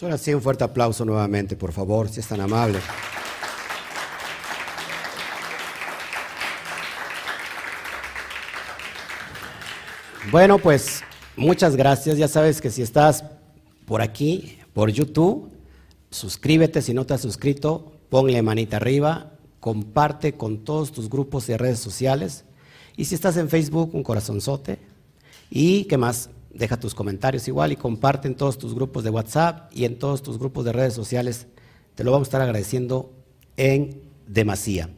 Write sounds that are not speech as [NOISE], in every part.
Ahora sí, un fuerte aplauso nuevamente, por favor, si es tan amable. Bueno, pues muchas gracias. Ya sabes que si estás por aquí, por YouTube, suscríbete. Si no te has suscrito, ponle manita arriba, comparte con todos tus grupos de redes sociales. Y si estás en Facebook, un corazonzote. Y qué más, deja tus comentarios igual y comparte en todos tus grupos de WhatsApp y en todos tus grupos de redes sociales. Te lo vamos a estar agradeciendo en demasía.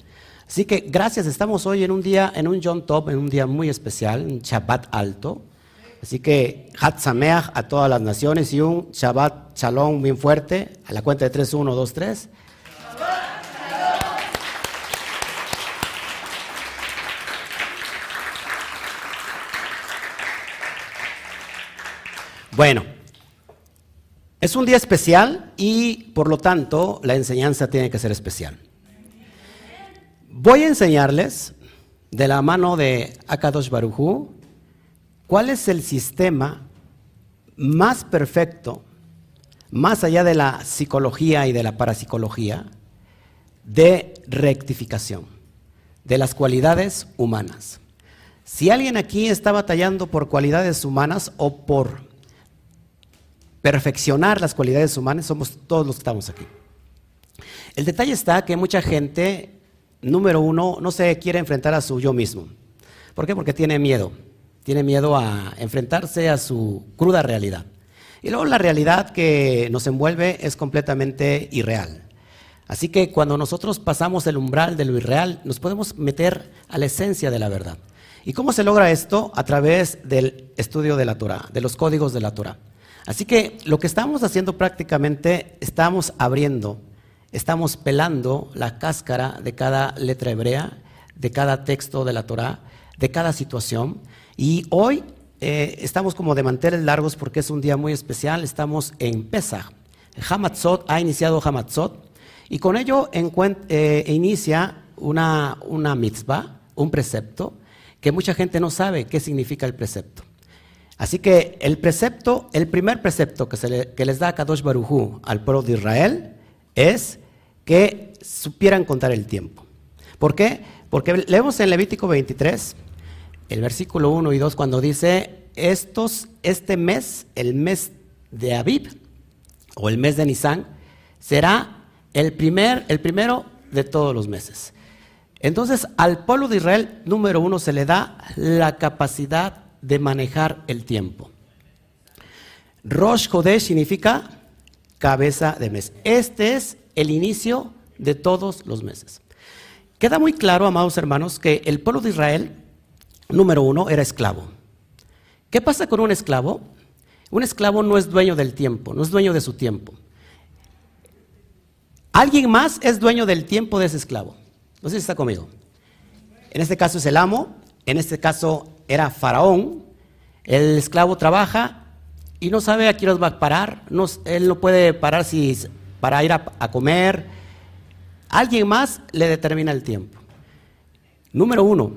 Así que gracias, estamos hoy en un día, en un John Top, en un día muy especial, un Shabbat alto. Así que Hat Sameach a todas las naciones y un Shabbat Shalom bien fuerte a la cuenta de 3, 1, 2, 3. Bueno, es un día especial y por lo tanto la enseñanza tiene que ser especial. Voy a enseñarles de la mano de Akadosh Barujú cuál es el sistema más perfecto, más allá de la psicología y de la parapsicología, de rectificación de las cualidades humanas. Si alguien aquí está batallando por cualidades humanas o por perfeccionar las cualidades humanas, somos todos los que estamos aquí. El detalle está que mucha gente, número uno, no se quiere enfrentar a su yo mismo. ¿Por qué? Porque tiene miedo. Tiene miedo a enfrentarse a su cruda realidad. Y luego la realidad que nos envuelve es completamente irreal. Así que cuando nosotros pasamos el umbral de lo irreal, nos podemos meter a la esencia de la verdad. ¿Y cómo se logra esto? A través del estudio de la Torah, de los códigos de la Torah. Así que lo que estamos haciendo prácticamente, estamos abriendo, estamos pelando la cáscara de cada letra hebrea, de cada texto de la Torah, de cada situación. Y hoy eh, estamos como de manteles largos porque es un día muy especial, estamos en Pesach. Hamatzot ha iniciado Hamatzot y con ello eh, inicia una, una mitzvah, un precepto, que mucha gente no sabe qué significa el precepto. Así que el precepto, el primer precepto que, se le, les da Kadosh Barujú al pueblo de Israel es que supieran contar el tiempo. ¿Por qué? Porque leemos en Levítico 23, el versículo 1 y 2, cuando dice, estos, este mes, el mes de Abib, o el mes de Nisan, será el, primer, el primero de todos los meses. Entonces, al pueblo de Israel, número uno, se le da la capacidad de manejar el tiempo. Rosh Chodesh significa cabeza de mes. Este es el inicio de todos los meses. Queda muy claro, amados hermanos, que el pueblo de Israel, número uno, era esclavo. ¿Qué pasa con un esclavo? Un esclavo no es dueño del tiempo, no es dueño de su tiempo. Alguien más es dueño del tiempo de ese esclavo. No sé si está conmigo. En este caso es el amo, en este caso era faraón, el esclavo trabaja y no sabe a qué hora va a parar, él no puede parar si, para ir a, comer, alguien más le determina el tiempo. Número uno,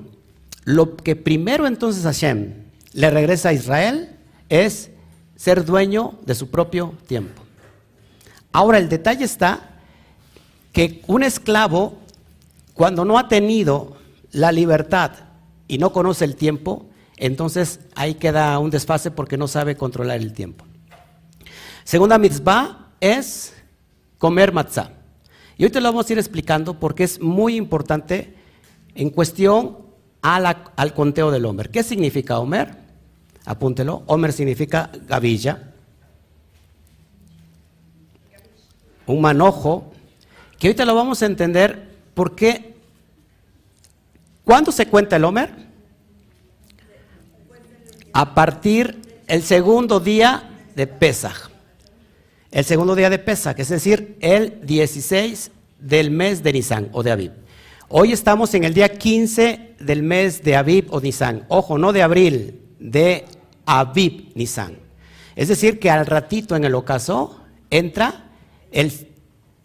lo que primero entonces Hashem le regresa a Israel es ser dueño de su propio tiempo. Ahora el detalle está que un esclavo, cuando no ha tenido la libertad y no conoce el tiempo, entonces ahí queda un desfase porque no sabe controlar el tiempo. Segunda mitzvah es comer matzah. Y hoy te lo vamos a ir explicando porque es muy importante en cuestión al conteo del Homer. ¿Qué significa Homer? Apúntelo. Homer significa gavilla. Un manojo. Que hoy te lo vamos a entender porque ¿Cuándo se cuenta el Homer? A partir el segundo día de Pesach. El segundo día de Pesach, es decir, el 16 del mes de Nisan o de Aviv. Hoy estamos en el día 15 del mes de Aviv o Nisan. Ojo, no de abril, de Aviv Nisan. Es decir, que al ratito en el ocaso entra el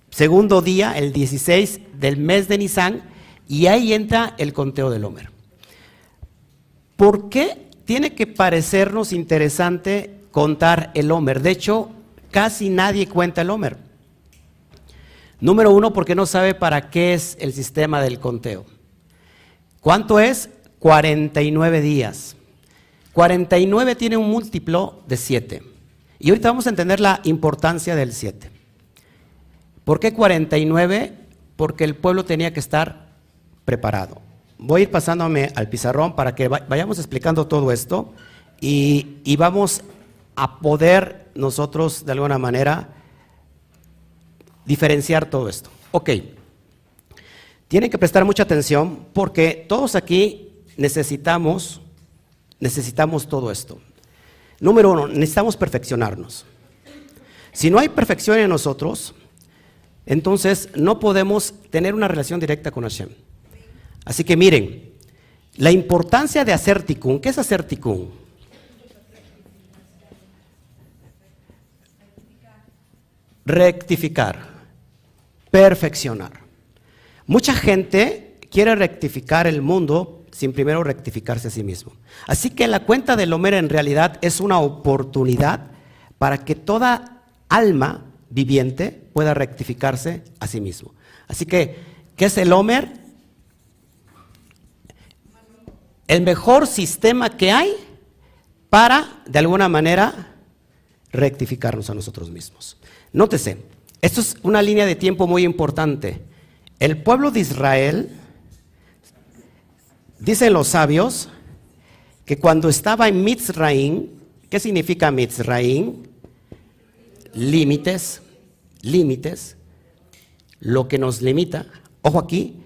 segundo día, el 16 del mes de Nisan, y ahí entra el conteo del Homer. ¿Por qué tiene que parecernos interesante contar el Homer? De hecho, casi nadie cuenta el Homer. Número uno, porque no sabe para qué es el sistema del conteo. ¿Cuánto es? 49 días. 49 tiene un múltiplo de 7. Y ahorita vamos a entender la importancia del 7. ¿Por qué 49? Porque el pueblo tenía que estar preparado. Voy a ir pasándome al pizarrón para que vayamos explicando todo esto y, y vamos a poder nosotros de alguna manera diferenciar todo esto. Ok, tienen que prestar mucha atención porque todos aquí necesitamos, necesitamos todo esto. Número uno, necesitamos perfeccionarnos. Si no hay perfección en nosotros, entonces no podemos tener una relación directa con Hashem. Así que miren, la importancia de hacer tikkun, ¿qué es hacer tikkun? Rectificar, perfeccionar. Mucha gente quiere rectificar el mundo sin primero rectificarse a sí mismo. Así que la cuenta del Homer en realidad es una oportunidad para que toda alma viviente pueda rectificarse a sí mismo. Así que, ¿qué es el Homer? El mejor sistema que hay para, de alguna manera, rectificarnos a nosotros mismos. Nótese, esto es una línea de tiempo muy importante. El pueblo de Israel Dicen los sabios que cuando estaba en Mitzraim, ¿qué significa Mitzraim? Límites, límites, lo que nos limita. Ojo aquí,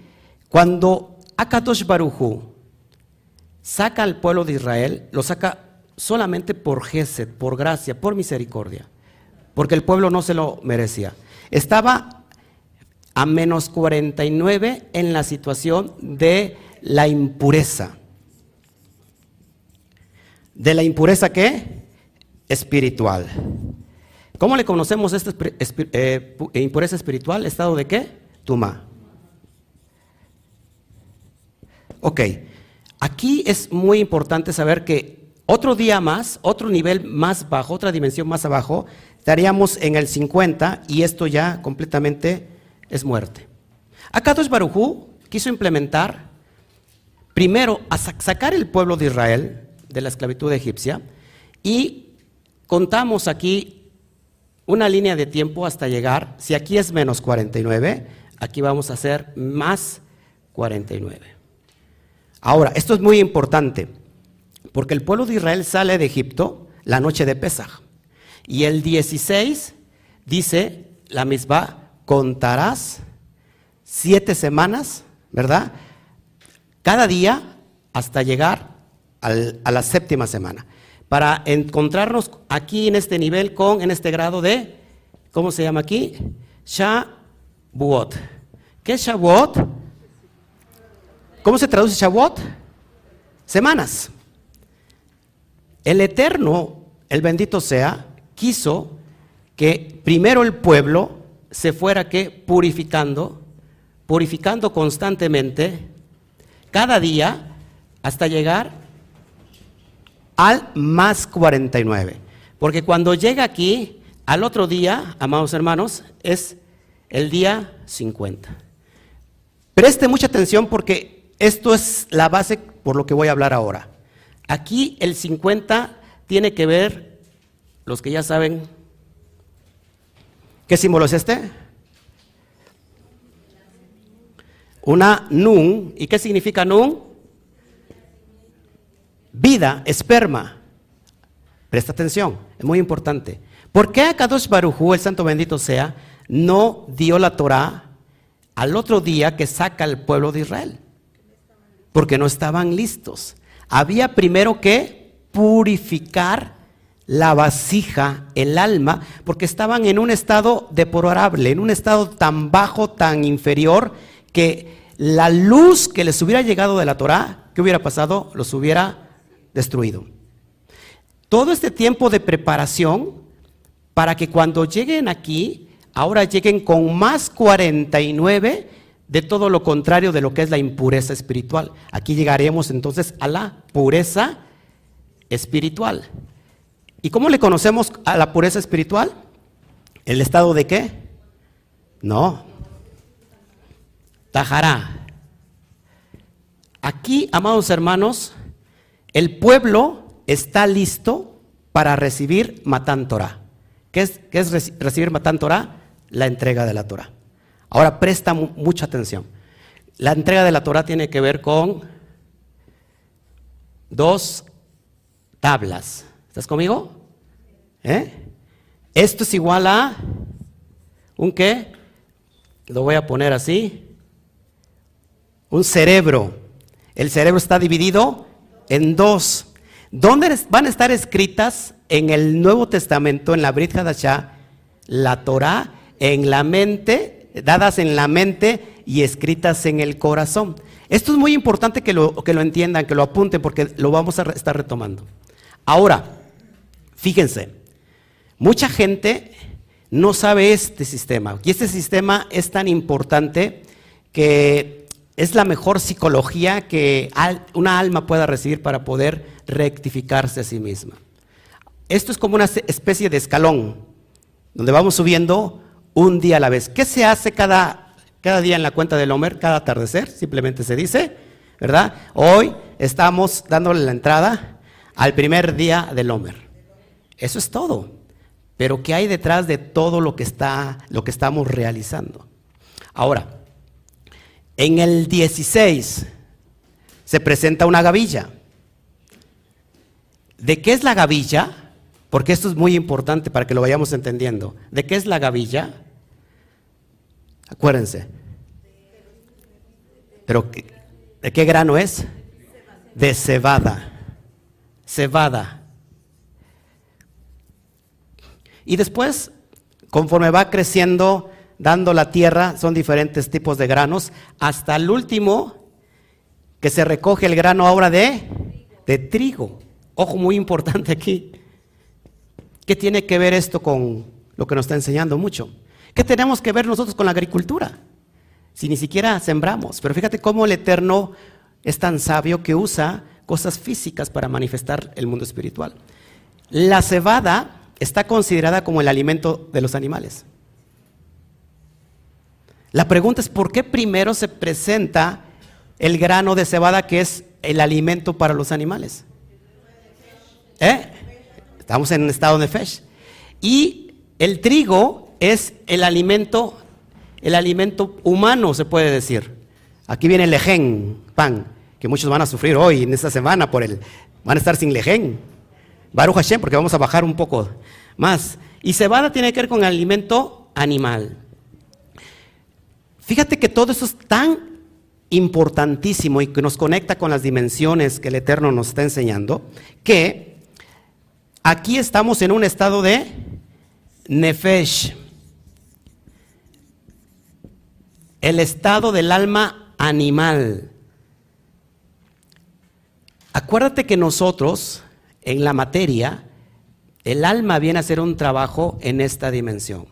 cuando Akadosh Baruchu saca al pueblo de Israel, lo saca solamente por Gesed, por gracia, por misericordia, porque el pueblo no se lo merecía. Estaba a menos 49 en la situación de la impureza. ¿De la impureza qué? Espiritual. ¿Cómo le conocemos esta eh, impureza espiritual? ¿Estado de qué? Tuma. Ok, aquí es muy importante saber que otro día más, otro nivel más bajo, otra dimensión más abajo, estaríamos en el 50 y esto ya completamente es muerte. Akadosh Barujú quiso implementar primero sacar el pueblo de Israel de la esclavitud egipcia y contamos aquí una línea de tiempo hasta llegar, si aquí es menos 49, aquí vamos a hacer más 49. Ahora, esto es muy importante, porque el pueblo de Israel sale de Egipto la noche de Pesaj. Y el 16 dice la misma, contarás siete semanas, ¿verdad? cada día hasta llegar a la séptima semana, para encontrarnos aquí en este nivel con, en este grado de, ¿cómo se llama aquí? Shavuot. ¿Qué es Shavuot? ¿Cómo se traduce Shavuot? Semanas. El Eterno, el bendito sea, quiso que primero el pueblo se fuera que purificando, purificando constantemente cada día hasta llegar al más 49. Porque cuando llega aquí, al otro día, amados hermanos, es el día 50. Preste mucha atención porque esto es la base por lo que voy a hablar ahora. Aquí el 50 tiene que ver, los que ya saben, ¿qué símbolo es este? una nun. ¿Y qué significa nun? Vida, esperma. Presta atención, es muy importante. ¿Por qué Akadosh Barujú, el santo bendito sea, no dio la Torah al otro día que saca al pueblo de Israel? Porque no estaban listos. Había primero que purificar la vasija, el alma, porque estaban en un estado deplorable, en un estado tan bajo, tan inferior, que la luz que les hubiera llegado de la Torah, ¿qué hubiera pasado? Los hubiera destruido. Todo este tiempo de preparación para que cuando lleguen aquí, ahora lleguen con más 49 de todo lo contrario de lo que es la impureza espiritual. Aquí llegaremos entonces a la pureza espiritual. ¿Y cómo le conocemos a la pureza espiritual? ¿El estado de qué? No. Tajará. Aquí, amados hermanos, el pueblo está listo para recibir Matán Torah. ¿Qué es, qué es recibir Matán Torah? La entrega de la Torah. Ahora presta mucha atención. La entrega de la Torah tiene que ver con dos tablas. ¿Estás conmigo? ¿Eh? Esto es igual a un qué? Lo voy a poner así. Un cerebro. El cerebro está dividido en dos. ¿Dónde van a estar escritas en el Nuevo Testamento, en la Brit Hadashah, la Torah, en la mente, dadas en la mente y escritas en el corazón? Esto es muy importante que lo, que lo entiendan, que lo apunten, porque lo vamos a estar retomando. Ahora, fíjense, mucha gente no sabe este sistema, y este sistema es tan importante que es la mejor psicología que una alma pueda recibir para poder rectificarse a sí misma. Esto es como una especie de escalón, donde vamos subiendo un día a la vez. ¿Qué se hace cada cada día en la cuenta del Homer, cada atardecer, simplemente se dice, ¿verdad? Hoy estamos dándole la entrada al primer día del Homer. Eso es todo. Pero ¿qué hay detrás de todo lo que, está, lo que estamos realizando? Ahora, en el 16 se presenta una gavilla. ¿De qué es la gavilla? Porque esto es muy importante para que lo vayamos entendiendo. ¿De qué es la gavilla? Acuérdense. Pero ¿de qué grano es? De cebada. Cebada. Y después, conforme va creciendo, dando la tierra, son diferentes tipos de granos, hasta el último que se recoge el grano ahora de, de trigo. Ojo muy importante aquí. ¿Qué tiene que ver esto con lo que nos está enseñando mucho? ¿Qué tenemos que ver nosotros con la agricultura? Si ni siquiera sembramos. Pero fíjate cómo el Eterno es tan sabio que usa cosas físicas para manifestar el mundo espiritual. La cebada está considerada como el alimento de los animales. La pregunta es, ¿por qué primero se presenta el grano de cebada que es el alimento para los animales? ¿Eh? Estamos en un estado de fesh. Y el trigo es el alimento, el alimento humano, se puede decir. Aquí viene el lején, pan, que muchos van a sufrir hoy, en esta semana, por el, van a estar sin lején. Baruch Hashem, porque vamos a bajar un poco más. Y cebada tiene que ver con alimento animal. Fíjate que todo eso es tan importantísimo y que nos conecta con las dimensiones que el Eterno nos está enseñando, que aquí estamos en un estado de nefesh. el estado del alma animal. Acuérdate que nosotros, en la materia, el alma viene a hacer un trabajo en esta dimensión.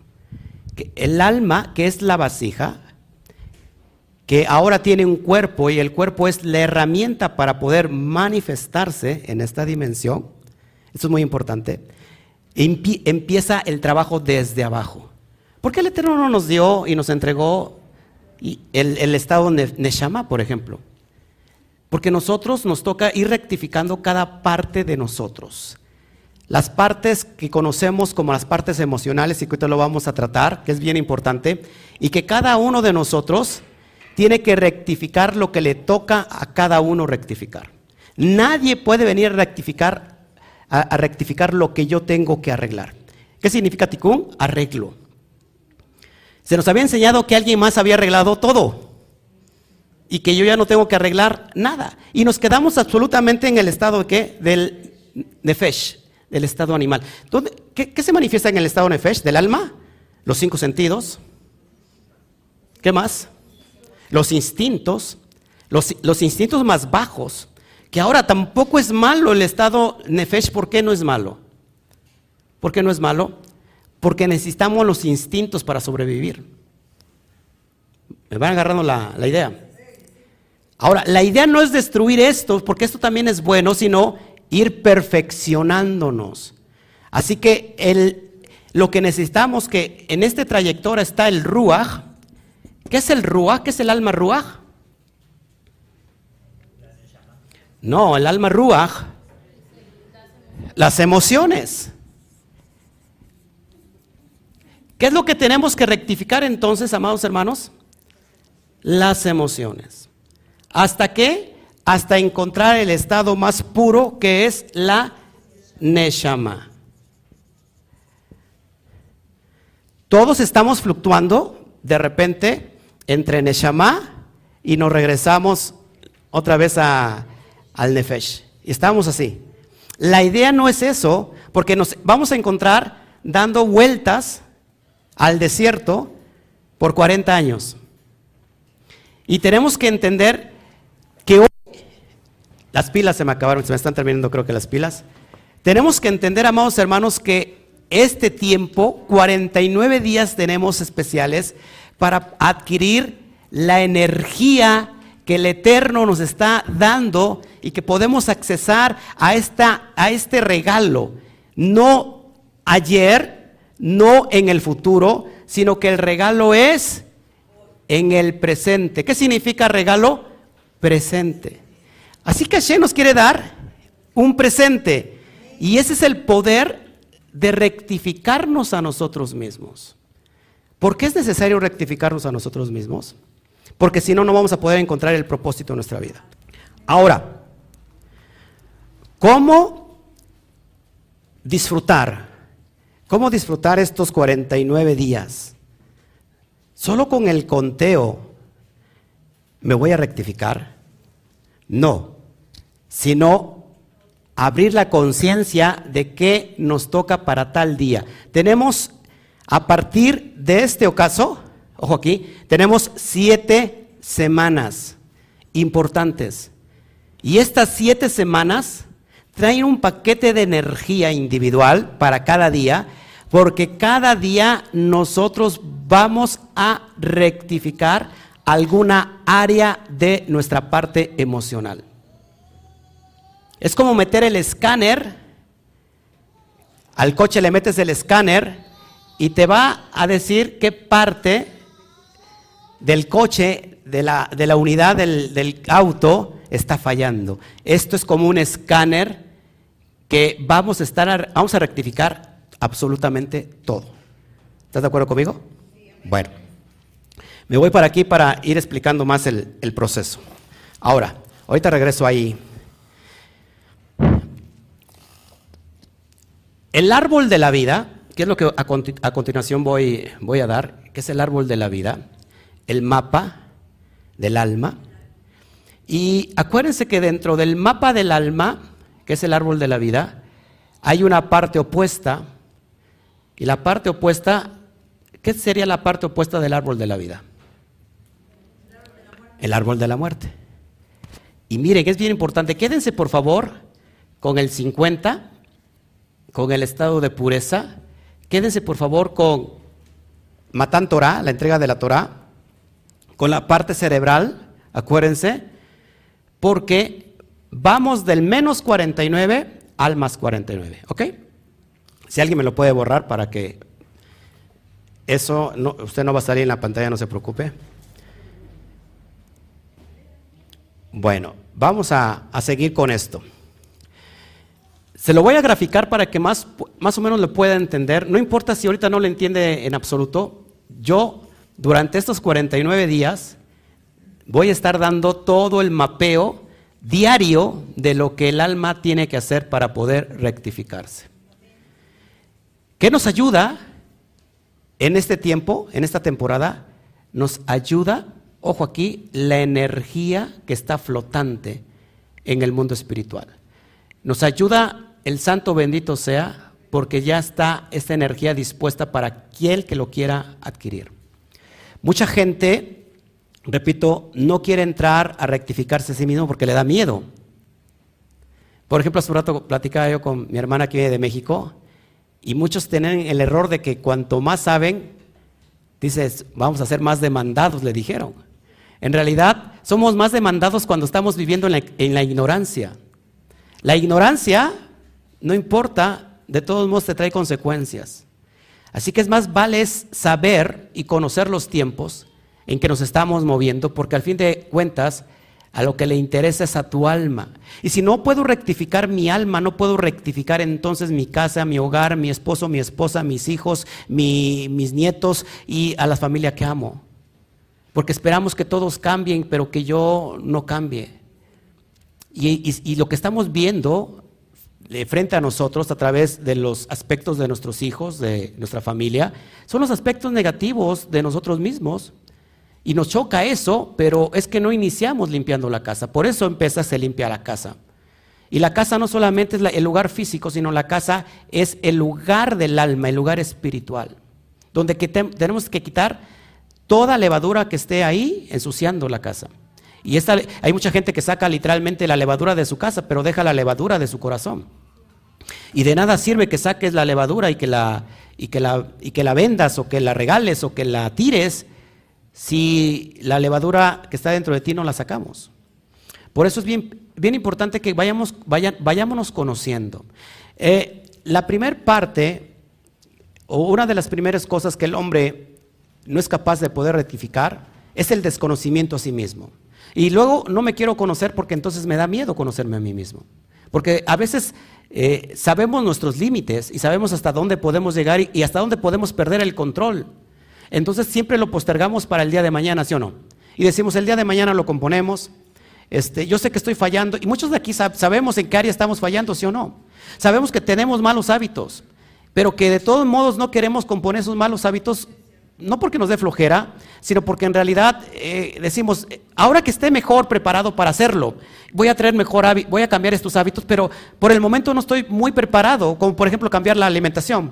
El alma, que es la vasija, que ahora tiene un cuerpo y el cuerpo es la herramienta para poder manifestarse en esta dimensión, eso es muy importante, empieza el trabajo desde abajo. ¿Por qué el Eterno no nos dio y nos entregó y el, estado Neshama, por ejemplo. Porque nosotros nos toca ir rectificando cada parte de nosotros. Las partes que conocemos como las partes emocionales, y que ahorita lo vamos a tratar, que es bien importante, y que cada uno de nosotros tiene que rectificar lo que le toca a cada uno rectificar. Nadie puede venir a rectificar, a, rectificar lo que yo tengo que arreglar. ¿Qué significa tikkun? Arreglo. Se nos había enseñado que alguien más había arreglado todo y que yo ya no tengo que arreglar nada. Y nos quedamos absolutamente en el estado de qué? Del nefesh, del estado animal. qué, se manifiesta en el estado nefesh? Del alma, los cinco sentidos. ¿Qué más? Los instintos, los, los instintos más bajos, que ahora tampoco es malo el estado nefesh. ¿Por qué no es malo? ¿Por qué no es malo? porque necesitamos los instintos para sobrevivir. Me van agarrando la, idea. Ahora, la idea no es destruir esto, porque esto también es bueno, sino ir perfeccionándonos. Así que el, lo que necesitamos que en este trayectoria está el ruach. ¿Qué es el ruach? ¿Qué es el alma ruach? No, el alma ruach, las emociones. ¿Qué es lo que tenemos que rectificar entonces, amados hermanos? Las emociones. ¿Hasta qué? Hasta encontrar el estado más puro que es la neshama. Todos estamos fluctuando de repente entre neshama y nos regresamos otra vez a, al nefesh. Y estamos así. La idea no es eso, porque nos vamos a encontrar dando vueltas al desierto por 40 años. Y tenemos que entender que hoy, las pilas se me acabaron, se me están terminando creo que las pilas. Tenemos que entender, amados hermanos, que este tiempo, 49 días tenemos especiales para adquirir la energía que el Eterno nos está dando y que podemos accesar a, esta, a este regalo. No ayer, no en el futuro, sino que el regalo es en el presente. ¿Qué significa regalo? Presente. Así que Hashem nos quiere dar un presente. Y ese es el poder de rectificarnos a nosotros mismos. ¿Por qué es necesario rectificarnos a nosotros mismos? Porque si no, no vamos a poder encontrar el propósito de nuestra vida. Ahora, ¿cómo disfrutar ¿Cómo disfrutar estos 49 días? ¿Solo con el conteo me voy a rectificar? No, sino abrir la conciencia de qué nos toca para tal día. Tenemos, a partir de este ocaso, ojo aquí, tenemos siete semanas importantes. Y estas siete semanas traen un paquete de energía individual para cada día porque cada día nosotros vamos a rectificar alguna área de nuestra parte emocional. Es como meter el escáner, al coche le metes el escáner y te va a decir qué parte del coche, de la, de la unidad del, del auto, está fallando. Esto es como un escáner que vamos a estar, vamos a rectificar absolutamente todo. ¿Estás de acuerdo conmigo? Bueno, me voy para aquí para ir explicando más el, proceso. Ahora, ahorita regreso ahí. El árbol de la vida, que es lo que a, a, continuación voy, voy a dar, que es el árbol de la vida, el mapa del alma. Y acuérdense que dentro del mapa del alma, que es el árbol de la vida, hay una parte opuesta y la parte opuesta, ¿qué sería la parte opuesta del árbol de la vida? El árbol de la muerte. Y miren, es bien importante, quédense por favor con el 50, con el estado de pureza, quédense por favor con Matan Torah, la entrega de la Torah, con la parte cerebral, acuérdense, porque vamos del menos 49 al más 49, ¿ok? Si alguien me lo puede borrar para que eso, no, usted no va a salir en la pantalla, no se preocupe. Bueno, vamos a, seguir con esto. Se lo voy a graficar para que más, más o menos lo pueda entender. No importa si ahorita no lo entiende en absoluto. Yo, durante estos 49 días, voy a estar dando todo el mapeo diario de lo que el alma tiene que hacer para poder rectificarse. ¿Qué nos ayuda en este tiempo, en esta temporada? Nos ayuda, ojo aquí, la energía que está flotante en el mundo espiritual. Nos ayuda el santo bendito sea porque ya está esta energía dispuesta para quien que lo quiera adquirir. Mucha gente, repito, no quiere entrar a rectificarse a sí mismo porque le da miedo. Por ejemplo, hace un rato platicaba yo con mi hermana que viene de México y muchos tienen el error de que cuanto más saben, dices, vamos a ser más demandados, le dijeron. En realidad, somos más demandados cuando estamos viviendo en la, en la ignorancia. La ignorancia, no importa, de todos modos te trae consecuencias. Así que es más vale saber y conocer los tiempos en que nos estamos moviendo, porque al fin de cuentas a lo que le interesa es a tu alma. Y si no puedo rectificar mi alma, no puedo rectificar entonces mi casa, mi hogar, mi esposo, mi esposa, mis hijos, mis nietos y a la familia que amo. Porque esperamos que todos cambien, pero que yo no cambie. Y, lo que estamos viendo frente a nosotros a través de los aspectos de nuestros hijos, de nuestra familia, son los aspectos negativos de nosotros mismos. Y nos choca eso, pero es que no iniciamos limpiando la casa. Por eso empieza se limpia la casa. Y la casa no solamente es el lugar físico, sino la casa es el lugar del alma, el lugar espiritual, donde tenemos que quitar toda levadura que esté ahí ensuciando la casa. Y esta, hay mucha gente que saca literalmente la levadura de su casa, pero deja la levadura de su corazón. Y de nada sirve que saques la levadura y que la, y que la, y que la vendas o que la regales o que la tires si la levadura que está dentro de ti no la sacamos. Por eso es bien, bien importante que vayamos, vayámonos conociendo. Eh, la primera parte, o una de las primeras cosas que el hombre no es capaz de poder rectificar, es el desconocimiento a sí mismo. Y luego no me quiero conocer porque entonces me da miedo conocerme a mí mismo. Porque a veces eh, sabemos nuestros límites y sabemos hasta dónde podemos llegar y hasta dónde podemos perder el control. Entonces siempre lo postergamos para el día de mañana, ¿sí o no? Y decimos, el día de mañana lo componemos. Este, yo sé que estoy fallando y muchos de aquí sabemos en qué área estamos fallando, ¿sí o no? Sabemos que tenemos malos hábitos, pero que de todos modos no queremos componer esos malos hábitos, no porque nos dé flojera, sino porque en realidad eh, decimos, ahora que esté mejor preparado para hacerlo, voy a traer mejor voy a cambiar estos hábitos, pero por el momento no estoy muy preparado, como por ejemplo cambiar la alimentación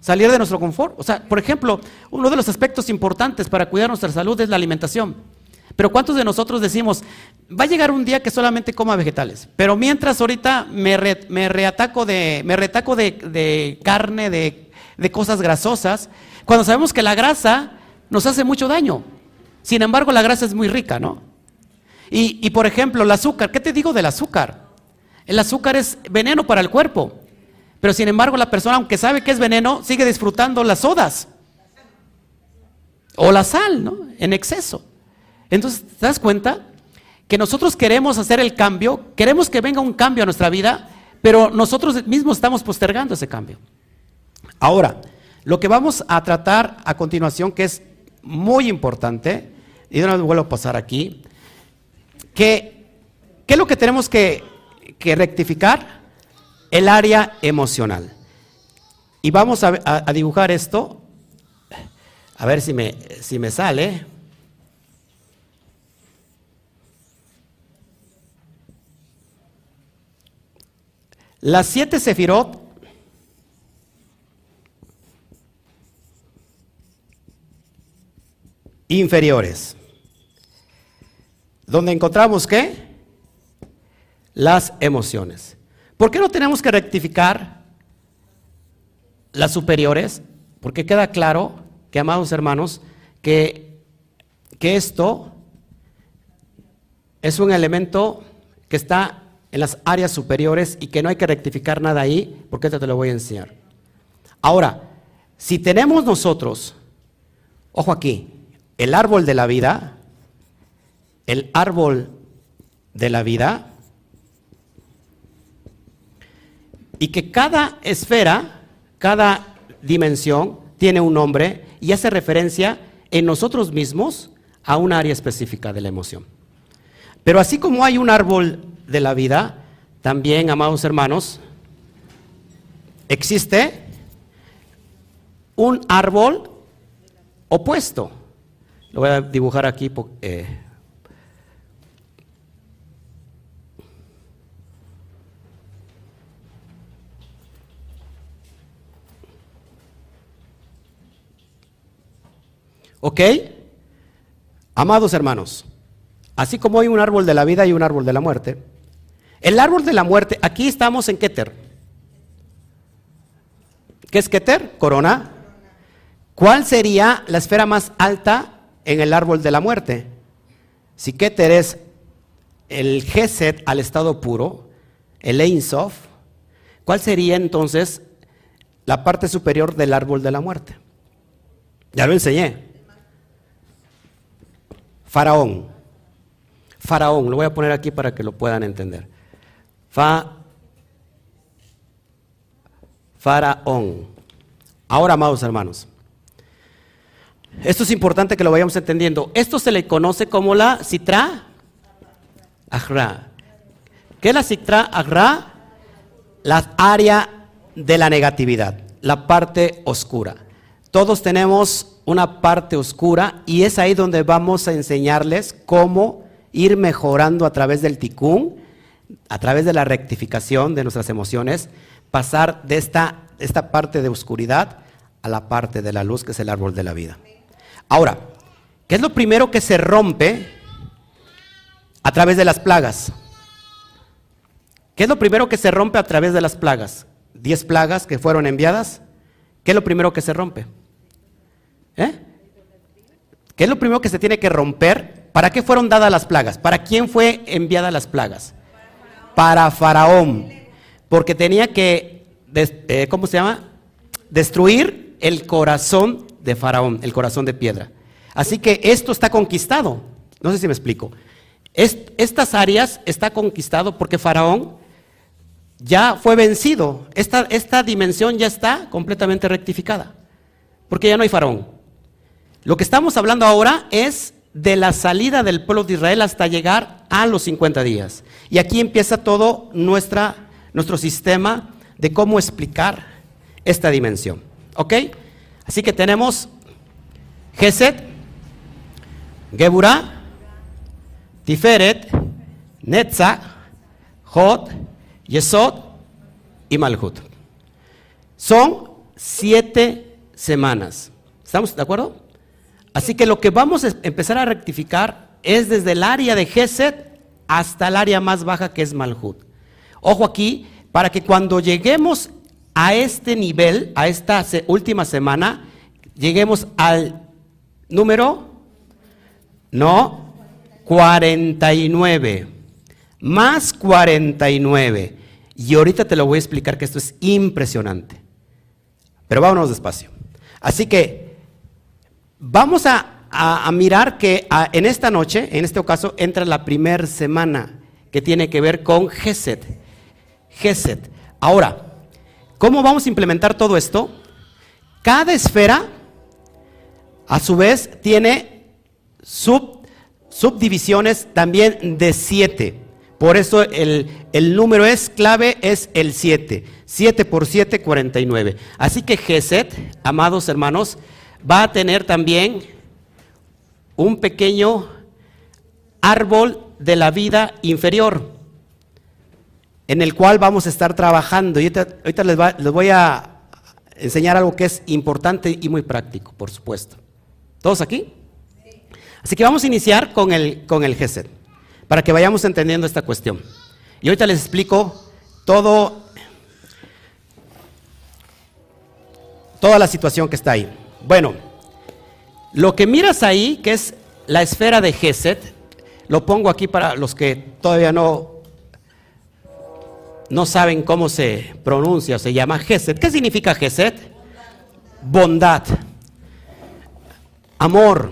salir de nuestro confort. O sea, por ejemplo, uno de los aspectos importantes para cuidar nuestra salud es la alimentación. Pero ¿cuántos de nosotros decimos, va a llegar un día que solamente coma vegetales? Pero mientras ahorita me, reataco de, me retaco de, carne, de, cosas grasosas, cuando sabemos que la grasa nos hace mucho daño. Sin embargo, la grasa es muy rica, ¿no? Y, y por ejemplo, el azúcar, ¿qué te digo del azúcar? El azúcar es veneno para el cuerpo. Pero sin embargo la persona, aunque sabe que es veneno, sigue disfrutando las sodas. O la sal, ¿no? En exceso. Entonces, ¿te das cuenta? Que nosotros queremos hacer el cambio, queremos que venga un cambio a nuestra vida, pero nosotros mismos estamos postergando ese cambio. Ahora, lo que vamos a tratar a continuación, que es muy importante, y de nuevo vuelvo a pasar aquí, que, ¿qué es lo que tenemos que, que rectificar? el área emocional. Y vamos a, dibujar esto, a ver si me, si me sale. Las siete sefirot inferiores, donde encontramos qué? Las emociones. ¿Por qué no tenemos que rectificar las superiores? Porque queda claro que, amados hermanos, que, que esto es un elemento que está en las áreas superiores y que no hay que rectificar nada ahí, porque esto te lo voy a enseñar. Ahora, si tenemos nosotros, ojo aquí, el árbol de la vida, el árbol de la vida, y que cada esfera, cada dimensión tiene un nombre y hace referencia en nosotros mismos a un área específica de la emoción. Pero así como hay un árbol de la vida, también, amados hermanos, existe un árbol opuesto. Voy a dibujar aquí eh, ¿Ok? Amados hermanos, así como hay un árbol de la vida y un árbol de la muerte, el árbol de la muerte, aquí estamos en Keter. ¿Qué es Keter? Corona. ¿Cuál sería la esfera más alta en el árbol de la muerte? Si Keter es el Geset al estado puro, el Ein ¿cuál sería entonces la parte superior del árbol de la muerte. Ya lo enseñé. Faraón. Faraón, lo voy a poner aquí para que lo puedan entender. Fa, faraón. Ahora, amados hermanos, esto es importante que lo vayamos entendiendo. Esto se le conoce como la citra agra. ¿Qué es la citra agra? La área de la negatividad, la parte oscura. Todos tenemos una parte oscura y es ahí donde vamos a enseñarles cómo ir mejorando a través del ticún, a través de la rectificación de nuestras emociones, pasar de esta, esta parte de oscuridad a la parte de la luz que es el árbol de la vida. Ahora, ¿qué es lo primero que se rompe a través de las plagas? ¿Qué es lo primero que se rompe a través de las plagas? Diez plagas que fueron enviadas. ¿Qué es lo primero que se rompe? ¿Eh? ¿Qué es lo primero que se tiene que romper? ¿Para qué fueron dadas las plagas? ¿Para quién fue enviadas las plagas? Para Faraón. Porque tenía que, eh, ¿cómo se llama? Destruir el corazón de Faraón, el corazón de piedra. Así que esto está conquistado. No sé si me explico. estas áreas está conquistado porque Faraón ya fue vencido. Esta, esta dimensión ya está completamente rectificada. Porque ya no hay Faraón. Lo que estamos hablando ahora es de la salida del pueblo de Israel hasta llegar a los 50 días. Y aquí empieza todo nuestra, nuestro sistema de cómo explicar esta dimensión. ¿Ok? Así que tenemos Geset, Geburah, Tiferet, Netzach, Jod, Yesod y Malhut. Son siete semanas. ¿Estamos de acuerdo? Así que lo que vamos a empezar a rectificar es desde el área de Geset hasta el área más baja que es Malhut. Ojo aquí, para que cuando lleguemos a este nivel, a esta última semana, lleguemos al número, no, 49, más 49. Y ahorita te lo voy a explicar que esto es impresionante. Pero vámonos despacio. Así que vamos a, mirar que en esta noche, en este caso, entra la primera semana que tiene que ver con Geset. Geset. Ahora, ¿Cómo vamos a implementar todo esto? Cada esfera, a su vez, tiene subdivisiones también de siete. Por eso el, el, número es clave, es el 7. 7 por 7, 49. Así que Geset, amados hermanos, va a tener también un pequeño árbol de la vida inferior en el cual vamos a estar trabajando. Y ahorita, les, voy a enseñar algo que es importante y muy práctico, por supuesto. ¿Todos aquí? Así que vamos a iniciar con el, con el GESET, para que vayamos entendiendo esta cuestión. Y ahorita les explico todo, toda la situación que está ahí. Bueno, lo que miras ahí, que es la esfera de GESET, lo pongo aquí para los que todavía no no saben cómo se pronuncia se llama Geset. ¿Qué significa Geset? Bondad, amor.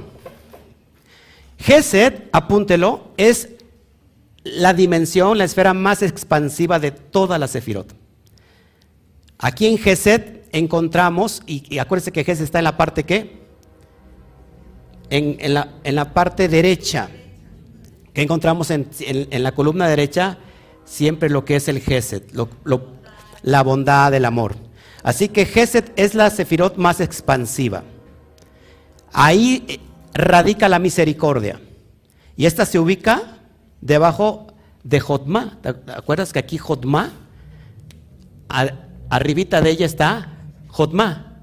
Geset, apúntelo, es la dimensión, la esfera más expansiva de toda la Sefirot. Aquí en Geset encontramos, y, acuérdense que Geset está en la parte ¿qué? En, la, en la, parte derecha. que encontramos en, en la columna derecha? Siempre lo que es el Geset, la bondad, el amor. Así que Geset es la sefirot más expansiva. Ahí eh, radica la misericordia. Y esta se ubica debajo de Jotma. ¿Te acuerdas que aquí Jotma? arribita de ella está Jotma.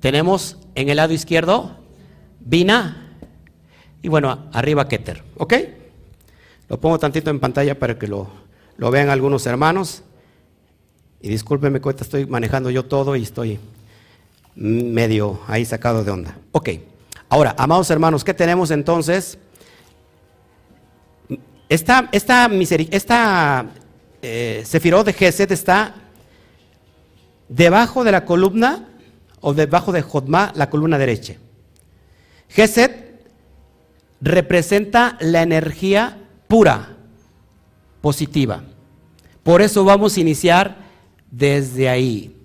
Tenemos en el lado izquierdo Bina. Y bueno, arriba Keter. ¿Ok? Lo pongo tantito en pantalla para que lo, vean algunos hermanos. Y discúlpenme que estoy manejando yo todo y estoy medio ahí sacado de onda. Ok, ahora, amados hermanos, ¿qué tenemos entonces? Esta, esta, esta eh, de Gesed está debajo de la columna o debajo de Jodma, la columna derecha. Gesed representa la energía pura, positiva. Por eso vamos a iniciar desde ahí.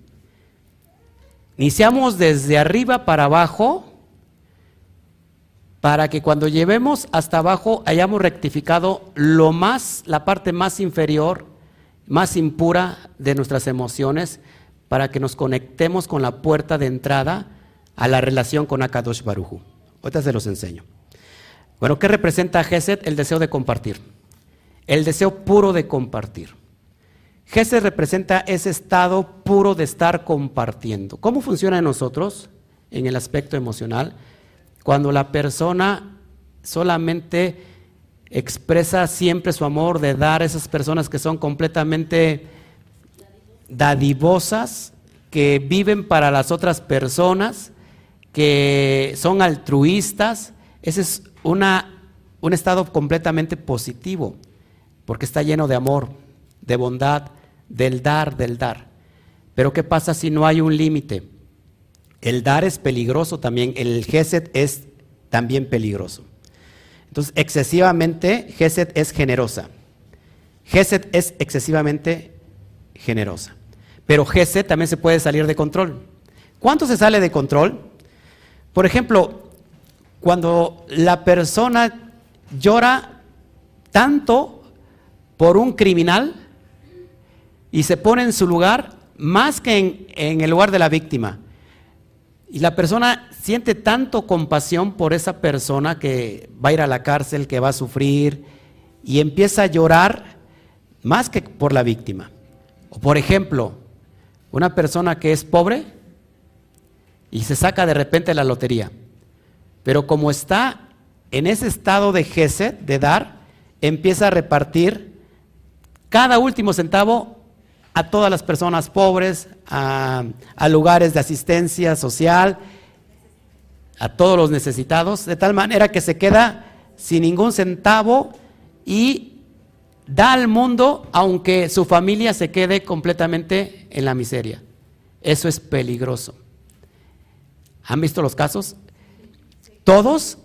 Iniciamos desde arriba para abajo para que cuando llevemos hasta abajo hayamos rectificado lo más, la parte más inferior, más impura de nuestras emociones, para que nos conectemos con la puerta de entrada a la relación con Akadosh Baruju. Ahorita se los enseño. Bueno, ¿qué representa Gesed? El deseo de compartir. El deseo puro de compartir. Gesed representa ese estado puro de estar compartiendo. ¿Cómo funciona en nosotros en el aspecto emocional? Cuando la persona solamente expresa siempre su amor de dar a esas personas que son completamente dadivosas, que viven para las otras personas, que son altruistas, ese es una, un estado completamente positivo, porque está lleno de amor, de bondad, del dar, del dar. Pero ¿qué pasa si no hay un límite? El dar es peligroso también, el Gesed es también peligroso. Entonces, excesivamente, Gesed es generosa. Gesed es excesivamente generosa. Pero Gesed también se puede salir de control. ¿Cuánto se sale de control? Por ejemplo, cuando la persona llora tanto por un criminal y se pone en su lugar más que en, el lugar de la víctima. Y la persona siente tanto compasión por esa persona que va a ir a la cárcel, que va a sufrir, y empieza a llorar más que por la víctima. O por ejemplo, una persona que es pobre y se saca de repente la lotería. Pero como está en ese estado de gesed, de dar, empieza a repartir cada último centavo a todas las personas pobres, a, a, lugares de asistencia social, a todos los necesitados, de tal manera que se queda sin ningún centavo y da al mundo aunque su familia se quede completamente en la miseria. Eso es peligroso. ¿Han visto los casos? Todos,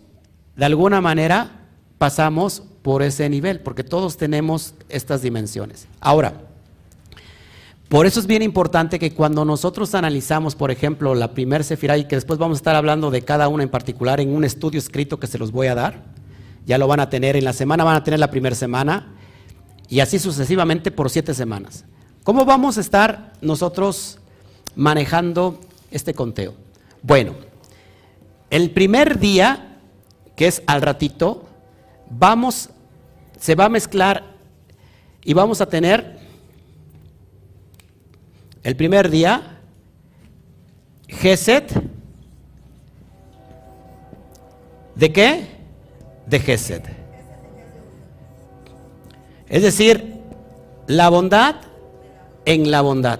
de alguna manera, pasamos por ese nivel, porque todos tenemos estas dimensiones. Ahora, por eso es bien importante que cuando nosotros analizamos, por ejemplo, la primer sefirá, y que después vamos a estar hablando de cada una en particular en un estudio escrito que se los voy a dar, ya lo van a tener en la semana, van a tener la primera semana, y así sucesivamente por siete semanas. ¿Cómo vamos a estar nosotros manejando este conteo? Bueno, el primer día, que es al ratito, vamos, se va a mezclar y vamos a tener el primer día, Geset, ¿de qué? De Geset. Es decir, la bondad en la bondad.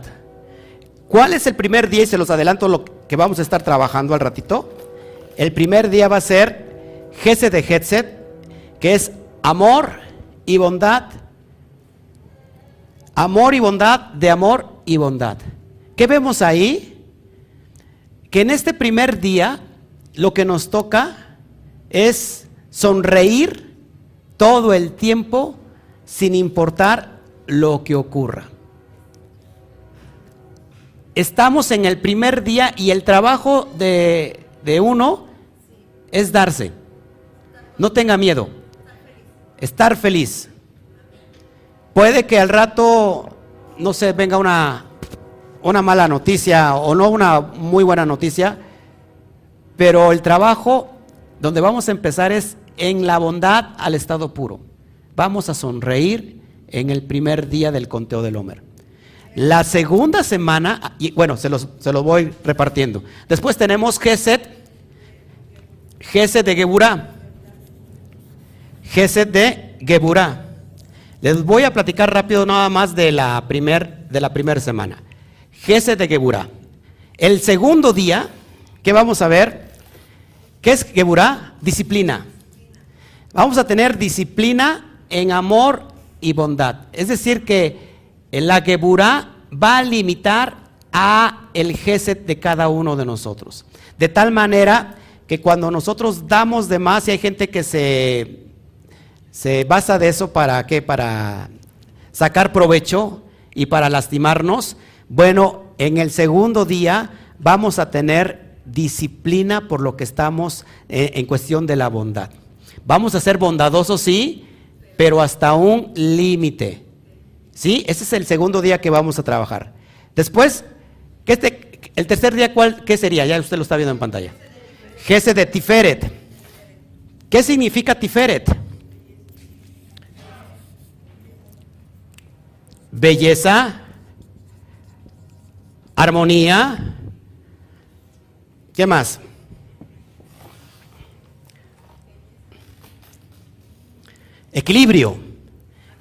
¿Cuál es el primer día? Y se los adelanto lo que vamos a estar trabajando al ratito. El primer día va a ser Gesed de Hetset, que es amor y bondad. Amor y bondad, de amor y bondad. ¿Qué vemos ahí? Que en este primer día lo que nos toca es sonreír todo el tiempo sin importar lo que ocurra. Estamos en el primer día y el trabajo de, uno es darse. No tenga miedo. Estar feliz. Puede que al rato, no sé, venga una, una mala noticia o no una muy buena noticia, pero el trabajo donde vamos a empezar es en la bondad al estado puro vamos a sonreír en el primer día del conteo del Homer. La segunda semana, y bueno, se los, se los voy repartiendo. Después tenemos Geset, Geset de Geburá. Geset de Geburá. Les voy a platicar rápido nada más de la primera de la primera semana. Geset de Geburá. El segundo día, ¿qué vamos a ver? ¿Qué es Geburá? Disciplina. Vamos a tener disciplina en amor y bondad. Es decir, que la Geburah va a limitar a el Geset de cada uno de nosotros. De tal manera que cuando nosotros damos de más, y hay gente que se, se basa de eso para qué, para sacar provecho y para lastimarnos, bueno, en el segundo día vamos a tener disciplina por lo que estamos eh, en cuestión de la bondad. Vamos a ser bondadosos, sí, pero hasta un límite. ¿Sí? Ese es el segundo día que vamos a trabajar. Después, ¿qué este, el tercer día, ¿cuál, ¿qué sería? Ya usted lo está viendo en pantalla. Gese de Tiferet. ¿Qué significa Tiferet? Belleza, armonía. ¿Qué más? Equilibrio.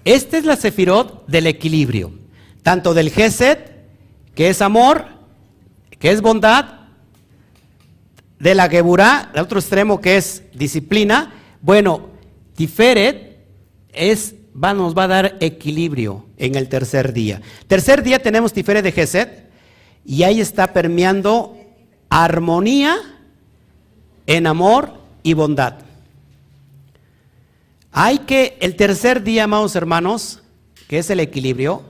Esta es la sefirot del equilibrio, tanto del Geset, que es amor, que es bondad, de la Geburá, el otro extremo que es disciplina. Bueno, Tiferet es, nos va a dar equilibrio en el tercer día. Tercer día tenemos Tiferet de Geset y ahí está permeando armonía en amor y bondad. Hay que, el tercer día, amados hermanos, que es el equilibrio,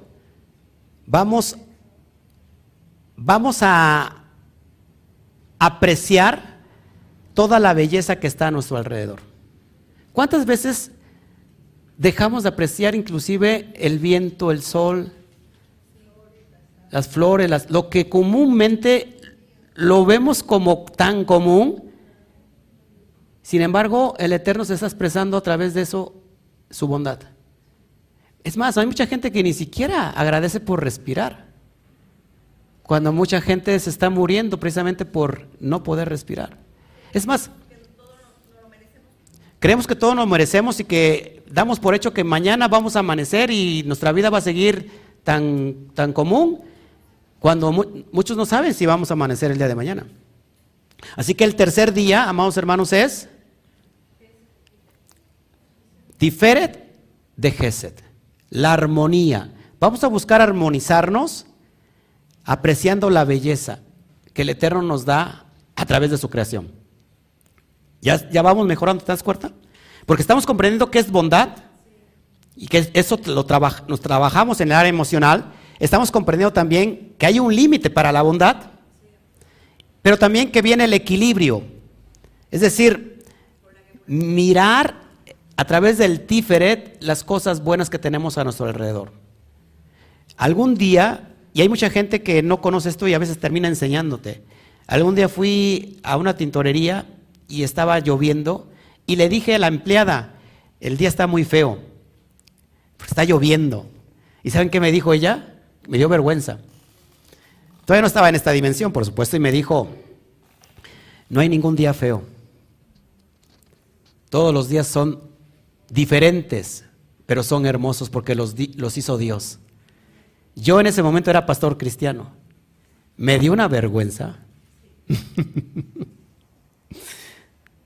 vamos, vamos a apreciar toda la belleza que está a nuestro alrededor. ¿Cuántas veces dejamos de apreciar inclusive el viento, el sol, las flores, lo que comúnmente lo vemos como tan común? Sin embargo, el Eterno se está expresando a través de eso su bondad. Es más, hay mucha gente que ni siquiera agradece por respirar. Cuando mucha gente se está muriendo precisamente por no poder respirar. Es más, creemos que todos nos merecemos y que damos por hecho que mañana vamos a amanecer y nuestra vida va a seguir tan, tan común cuando muchos no saben si vamos a amanecer el día de mañana. Así que el tercer día, amados hermanos, es Tiferet de Geset, la armonía. Vamos a buscar armonizarnos apreciando la belleza que el Eterno nos da a través de su creación. ¿Ya, vamos mejorando, ¿te das cuenta? Porque estamos comprendiendo qué es bondad y que eso nos trabajamos en el área emocional. Estamos comprendiendo también que hay un límite para la bondad, pero también que viene el equilibrio. Es decir, mirar a través del Tiferet las cosas buenas que tenemos a nuestro alrededor. Algún día, y hay mucha gente que no conoce esto y a veces termina enseñándote, algún día fui a una tintorería y estaba lloviendo y le dije a la empleada, el día está muy feo, está lloviendo. ¿Y saben qué me dijo ella? Me dio vergüenza. Todavía no estaba en esta dimensión, por supuesto, y me dijo, no hay ningún día feo. Todos los días son diferentes, pero son hermosos porque los, los hizo Dios. Yo en ese momento era pastor cristiano. Me dio una vergüenza. [LAUGHS]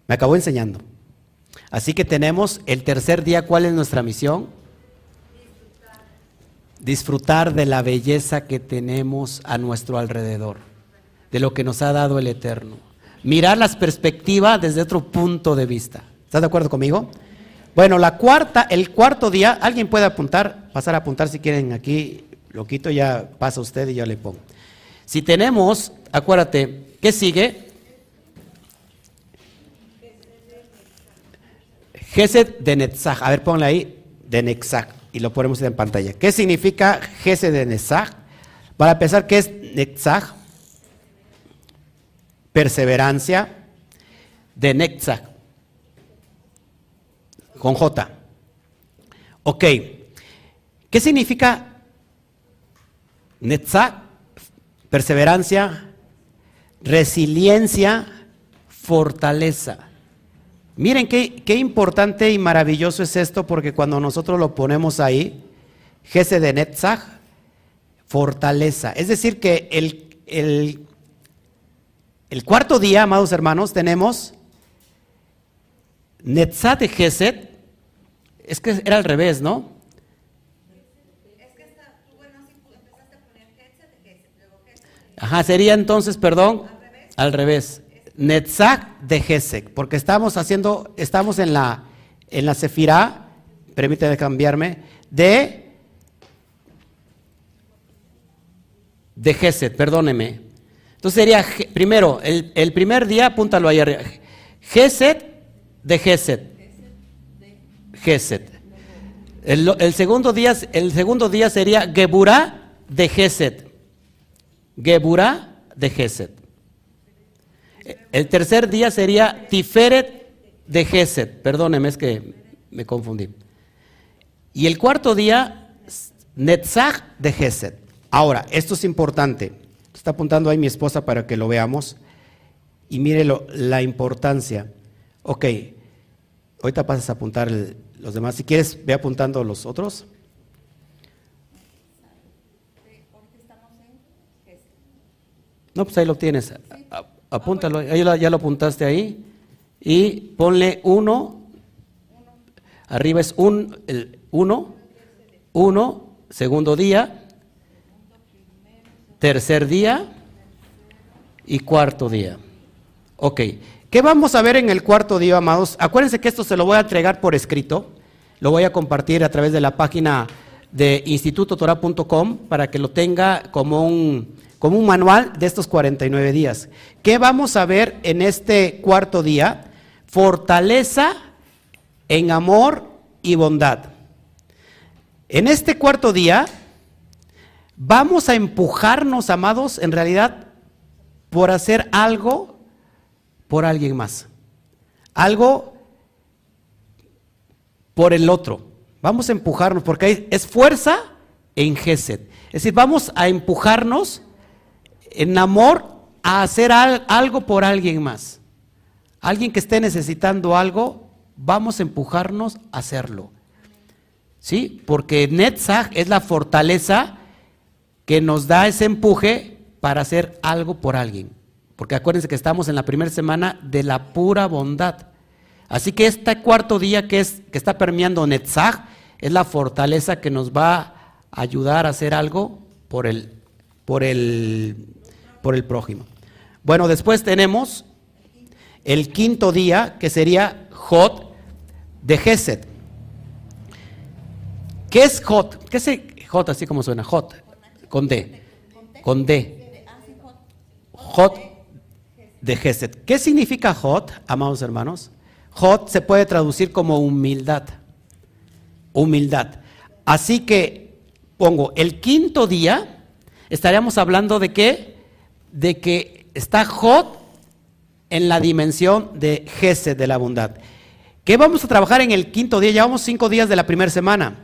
Me acabó enseñando. Así que tenemos el tercer día, ¿cuál es nuestra misión? Disfrutar de la belleza que tenemos a nuestro alrededor, de lo que nos ha dado el Eterno. Mirar las perspectivas desde otro punto de vista. ¿Estás de acuerdo conmigo? Bueno, la cuarta, el cuarto día, alguien puede apuntar, pasar a apuntar si quieren aquí, lo quito, ya pasa usted y yo le pongo. Si tenemos, acuérdate, ¿qué sigue? Gesed de Netzach. A ver, ponle ahí, de Netzach, y lo ponemos en pantalla. ¿Qué significa Gesed de Netzach? Para empezar, ¿qué es Netzach? Perseverancia de Netzach con J. Ok. ¿Qué significa Netzach? Perseverancia, resiliencia, fortaleza. Miren qué, qué, importante y maravilloso es esto, porque cuando nosotros lo ponemos ahí, Gese de Netzach, fortaleza. Es decir, que el, el, el cuarto día, amados hermanos, tenemos Netzach de Geset, es que era al revés, ¿no? Es que está, bueno, Ajá, sería entonces, perdón, al revés. Netzach de Gesek, porque estamos haciendo, estamos en la, en la Sefirá, permíteme cambiarme, de, de Gesed, perdóneme. Entonces sería, primero, el, el primer día, apúntalo ahí arriba, Gesed de Gesed. Gesed. El, el, segundo día, el segundo día sería Geburah de Gesed. Geburah de Gesed. El tercer día sería Tiferet de Gesed. Perdóneme, es que me confundí. Y el cuarto día, Netzach de Gesed. Ahora, esto es importante. Está apuntando ahí mi esposa para que lo veamos. Y mire la importancia. Ok, ahorita pasas a apuntar los demás. Si quieres, ve apuntando los otros. No, pues ahí lo tienes. Apúntalo, ya lo apuntaste ahí. Y ponle uno. Arriba es un, el uno. Uno, segundo día. Tercer día. Y cuarto día. Ok. ¿Qué vamos a ver en el cuarto día, amados? Acuérdense que esto se lo voy a entregar por escrito. Lo voy a compartir a través de la página de institutotora.com para que lo tenga como un como un manual de estos 49 días. ¿Qué vamos a ver en este cuarto día? Fortaleza en amor y bondad. En este cuarto día vamos a empujarnos, amados, en realidad, por hacer algo por alguien más. Algo por el otro. Vamos a empujarnos porque es fuerza en Gesed. Es decir, vamos a empujarnos en amor a hacer algo por alguien más. Alguien que esté necesitando algo, vamos a empujarnos a hacerlo. ¿Sí? Porque Netzach es la fortaleza que nos da ese empuje para hacer algo por alguien. Porque acuérdense que estamos en la primera semana de la pura bondad. Así que este cuarto día que, es, que está permeando Netzach es la fortaleza que nos va a ayudar a hacer algo por el, por el por el prójimo. Bueno, después tenemos el quinto día, que sería Jot de Gesed. ¿Qué es Jot? ¿Qué es Jot así como suena? Jot, con D. Con D. Jot de Gesed. ¿Qué significa Jot, amados hermanos? Jot se puede traducir como humildad. Humildad. Así que pongo el quinto día, estaríamos hablando de qué? de que está Jod en la dimensión de Gesed, de la bondad. ¿Qué vamos a trabajar en el quinto día? Llevamos cinco días de la primera semana.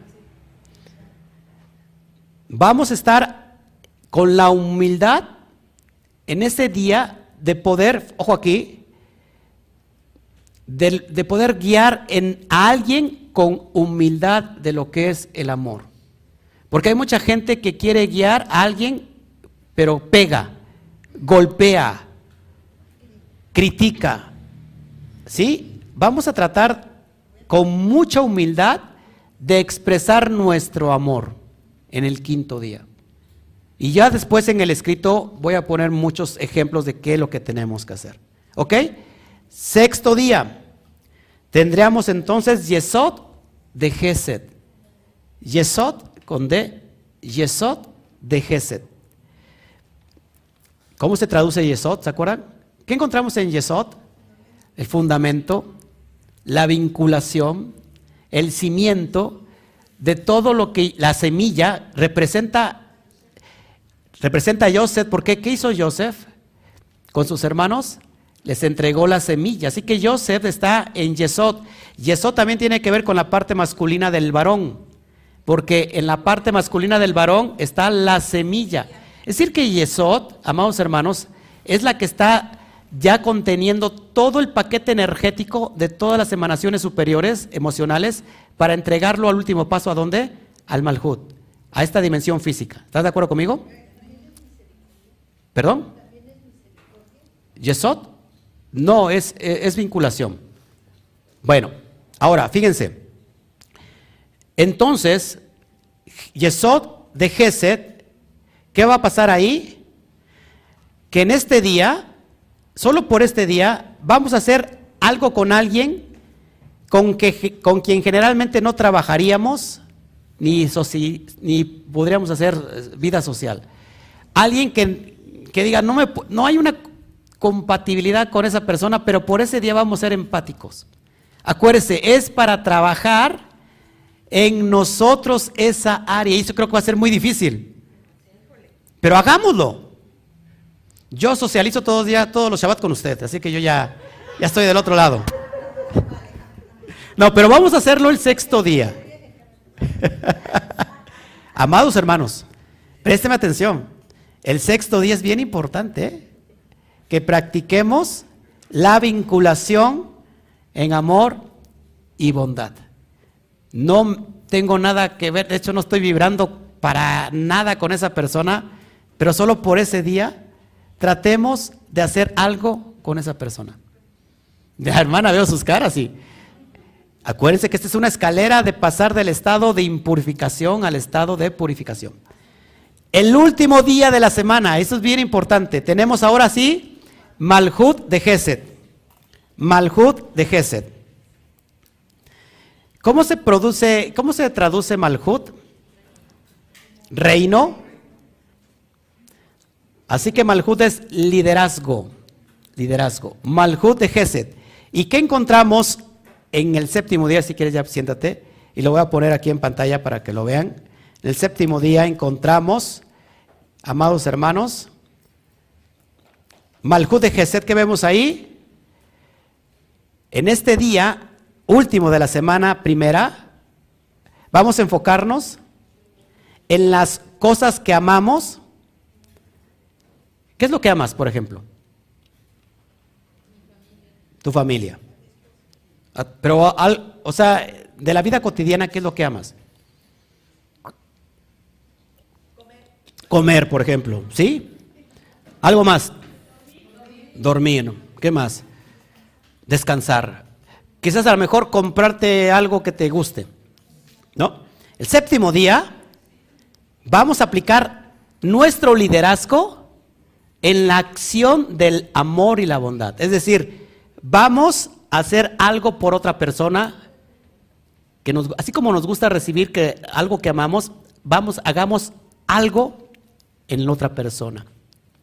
Vamos a estar con la humildad en ese día de poder, ojo aquí, de, poder guiar en, a alguien con humildad de lo que es el amor. Porque hay mucha gente que quiere guiar a alguien, pero pega golpea, critica. ¿Sí? Vamos a tratar con mucha humildad de expresar nuestro amor en el quinto día. Y ya después en el escrito voy a poner muchos ejemplos de qué es lo que tenemos que hacer. ¿Ok? Sexto día. Tendríamos entonces Yesod de Gesed. Yesod con D. Yesod de Gesed. ¿Cómo se traduce Yesod? ¿Se acuerdan? ¿Qué encontramos en Yesod? El fundamento, la vinculación, el cimiento de todo lo que la semilla representa. Representa a Joseph. ¿Por qué? ¿Qué hizo Joseph con sus hermanos? Les entregó la semilla. Así que Joseph está en Yesod. Yesod también tiene que ver con la parte masculina del varón. Porque en la parte masculina del varón está la semilla. Es decir, que Yesod, amados hermanos, es la que está ya conteniendo todo el paquete energético de todas las emanaciones superiores emocionales para entregarlo al último paso a dónde? Al Malhut, a esta dimensión física. ¿Estás de acuerdo conmigo? ¿Perdón? ¿Yesod? No, es, es vinculación. Bueno, ahora, fíjense. Entonces, Yesod de Gesed ¿Qué va a pasar ahí? que en este día, solo por este día, vamos a hacer algo con alguien con, que, con quien generalmente no trabajaríamos ni, ni podríamos hacer eh, vida social. Alguien que, que diga, no, me, no hay una compatibilidad con esa persona, pero por ese día vamos a ser empáticos. Acuérdese, es para trabajar en nosotros esa área. Y eso creo que va a ser muy difícil. Pero hagámoslo. Yo socializo todos días, todos los Shabbat con usted, así que yo ya, ya estoy del otro lado. No, pero vamos a hacerlo el sexto día. [LAUGHS] Amados hermanos, présteme atención. El sexto día es bien importante, ¿eh? Que practiquemos la vinculación en amor y bondad. No tengo nada que ver, de hecho no estoy vibrando para nada con esa persona, pero solo por ese día tratemos de hacer algo con esa persona. La hermana veo sus caras y acuérdense que esta es una escalera de pasar del estado de impurificación al estado de purificación. El último día de la semana, eso es bien importante. Tenemos ahora sí Malhut de Gesed. Malhut de Gesed. ¿Cómo se produce, cómo se traduce Malhut? Reino. Así que Malhut es liderazgo. Liderazgo. Malhut de Gesed. ¿Y qué encontramos en el séptimo día? Si quieres ya siéntate. Y lo voy a poner aquí en pantalla para que lo vean. En el séptimo día encontramos, amados hermanos, Malhut de Gesed que vemos ahí, en este día último de la semana primera, vamos a enfocarnos en las cosas que amamos. ¿Qué es lo que amas, por ejemplo? Tu familia. Ah, pero, o sea, de la vida cotidiana, ¿qué es lo que amas? Comer, por ejemplo. ¿Sí? ¿Algo más? Dormir. ¿Qué más? descansar. Quizás a lo mejor comprarte algo que te guste. ¿No? El séptimo día vamos a aplicar nuestro liderazgo en la acción del amor y la bondad. Es decir, vamos a hacer algo por otra persona que nos, así como nos gusta recibir que algo que amamos, vamos hagamos algo en la otra persona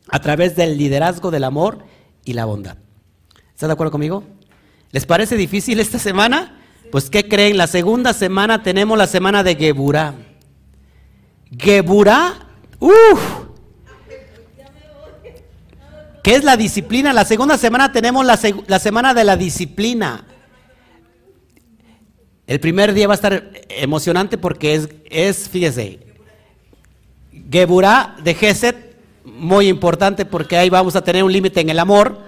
a través del liderazgo del amor y la bondad. ¿Estás de acuerdo conmigo? ¿Les parece difícil esta semana? Pues ¿qué creen? La segunda semana tenemos la semana de Geburá. Geburá, uff. ¿Qué es la disciplina? La segunda semana tenemos la, semana de la disciplina. El primer día va a estar emocionante porque es, es fíjese, Geburá de Geset, muy importante porque ahí vamos a tener un límite en el amor.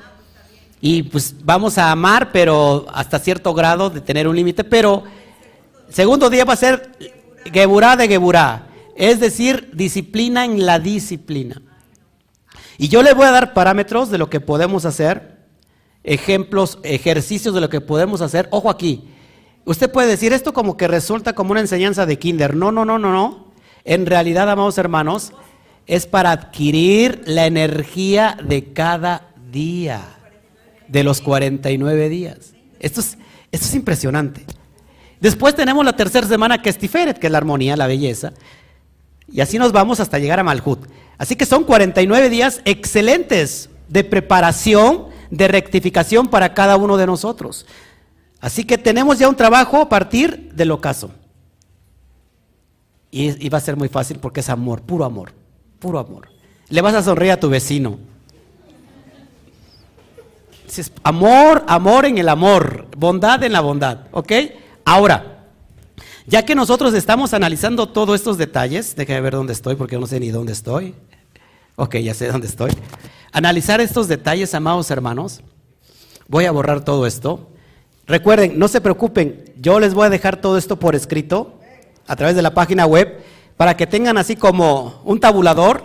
Y pues vamos a amar, pero hasta cierto grado de tener un límite. Pero segundo día va a ser Geburá de Geburá, es decir, disciplina en la disciplina. Y yo le voy a dar parámetros de lo que podemos hacer, ejemplos, ejercicios de lo que podemos hacer. Ojo aquí, usted puede decir esto como que resulta como una enseñanza de kinder. No, no, no, no, no. En realidad, amados hermanos, es para adquirir la energía de cada día de los 49 días. Esto es, esto es impresionante. Después tenemos la tercera semana que es Tiferet, que es la armonía, la belleza. Y así nos vamos hasta llegar a Malhut. Así que son 49 días excelentes de preparación, de rectificación para cada uno de nosotros. Así que tenemos ya un trabajo a partir del ocaso. Y, y va a ser muy fácil porque es amor, puro amor, puro amor. Le vas a sonreír a tu vecino amor, amor en el amor, bondad en la bondad, ¿ok? Ahora, ya que nosotros estamos analizando todos estos detalles, déjame ver dónde estoy porque no sé ni dónde estoy. Ok, ya sé dónde estoy. Analizar estos detalles, amados hermanos. Voy a borrar todo esto. Recuerden, no se preocupen, yo les voy a dejar todo esto por escrito a través de la página web para que tengan así como un tabulador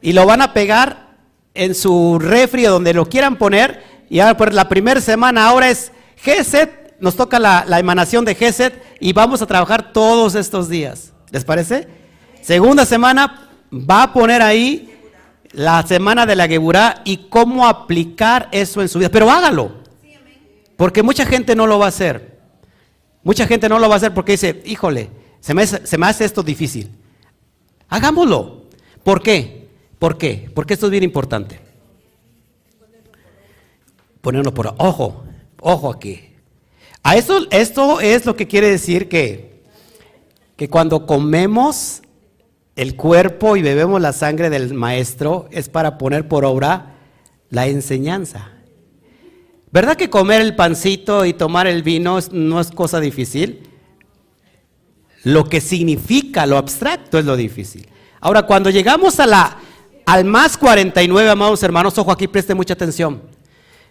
y lo van a pegar en su refri donde lo quieran poner. Y ahora por la primera semana ahora es Geset, nos toca la, emanación de Geset y vamos a trabajar todos estos días. ¿Les parece? Segunda semana va a poner ahí la semana de la Geburá y cómo aplicar eso en su vida. Pero hágalo. Porque mucha gente no lo va a hacer. Mucha gente no lo va a hacer porque dice, híjole, se me, hace esto difícil. Hagámoslo. ¿Por qué? ¿Por qué? Porque esto es bien importante. Ponerlo por ojo, ojo aquí. A eso, esto es lo que quiere decir que, que cuando comemos el cuerpo y bebemos la sangre del maestro es para poner por obra la enseñanza. ¿Verdad que comer el pancito y tomar el vino no es cosa difícil? Lo que significa lo abstracto es lo difícil. Ahora, cuando llegamos a la, al más 49, amados hermanos, ojo aquí, preste mucha atención.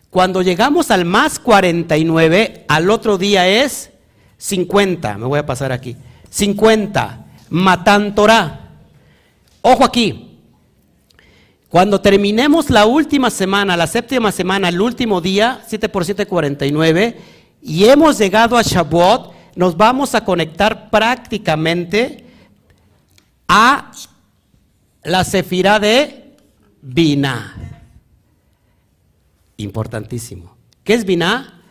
Cuando llegamos al más 49, al otro día es 50. Me voy a pasar aquí. 50. Matan Torah. Ojo aquí. Cuando terminemos la última semana, la séptima semana, el último día, 7 por 7, 49, y hemos llegado a Shavuot, nos vamos a conectar prácticamente a la sefirá de Binah. Importantísimo. ¿Qué es Binah?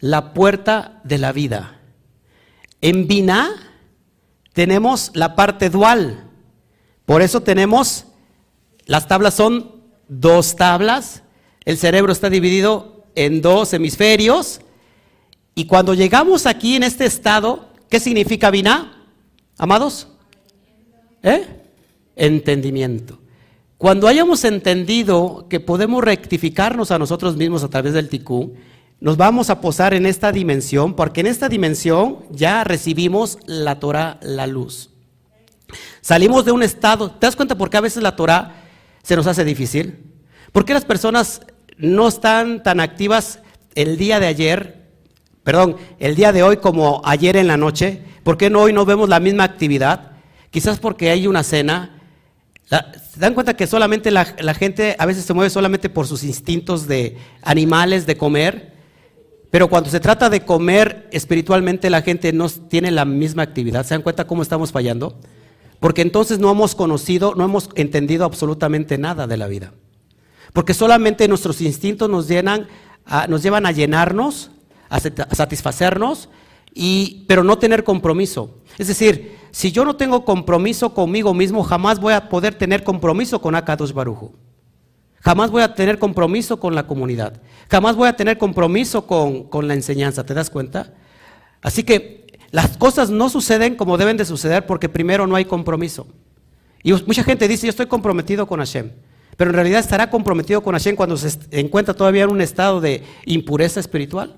La puerta de la vida. En Binah tenemos la parte dual. Por eso tenemos, las tablas son dos tablas. El cerebro está dividido en dos hemisferios. Y cuando llegamos aquí en este estado, ¿qué significa Binah? Amados? ¿Eh? Entendimiento. Cuando hayamos entendido que podemos rectificarnos a nosotros mismos a través del ticú, nos vamos a posar en esta dimensión, porque en esta dimensión ya recibimos la Torah, la luz. Salimos de un estado, ¿te das cuenta por qué a veces la Torah se nos hace difícil? ¿Por qué las personas no están tan activas el día de ayer, perdón, el día de hoy como ayer en la noche? ¿Por qué no hoy no vemos la misma actividad? Quizás porque hay una cena, ¿Se dan cuenta que solamente la, gente a veces se mueve solamente por sus instintos de animales, de comer? Pero cuando se trata de comer espiritualmente, la gente no tiene la misma actividad. ¿Se dan cuenta cómo estamos fallando? Porque entonces no hemos conocido, no hemos entendido absolutamente nada de la vida. Porque solamente nuestros instintos nos, llenan, nos llevan a llenarnos, satisfacernos, y, pero no tener compromiso. Es decir, si yo no tengo compromiso conmigo mismo, jamás voy a poder tener compromiso con Akadosh Barujo. Jamás voy a tener compromiso con la comunidad. Jamás voy a tener compromiso con, con la enseñanza. ¿Te das cuenta? Así que las cosas no suceden como deben de suceder porque primero no hay compromiso. Y mucha gente dice, yo estoy comprometido con Hashem. Pero en realidad estará comprometido con Hashem cuando se encuentra todavía en un estado de impureza espiritual.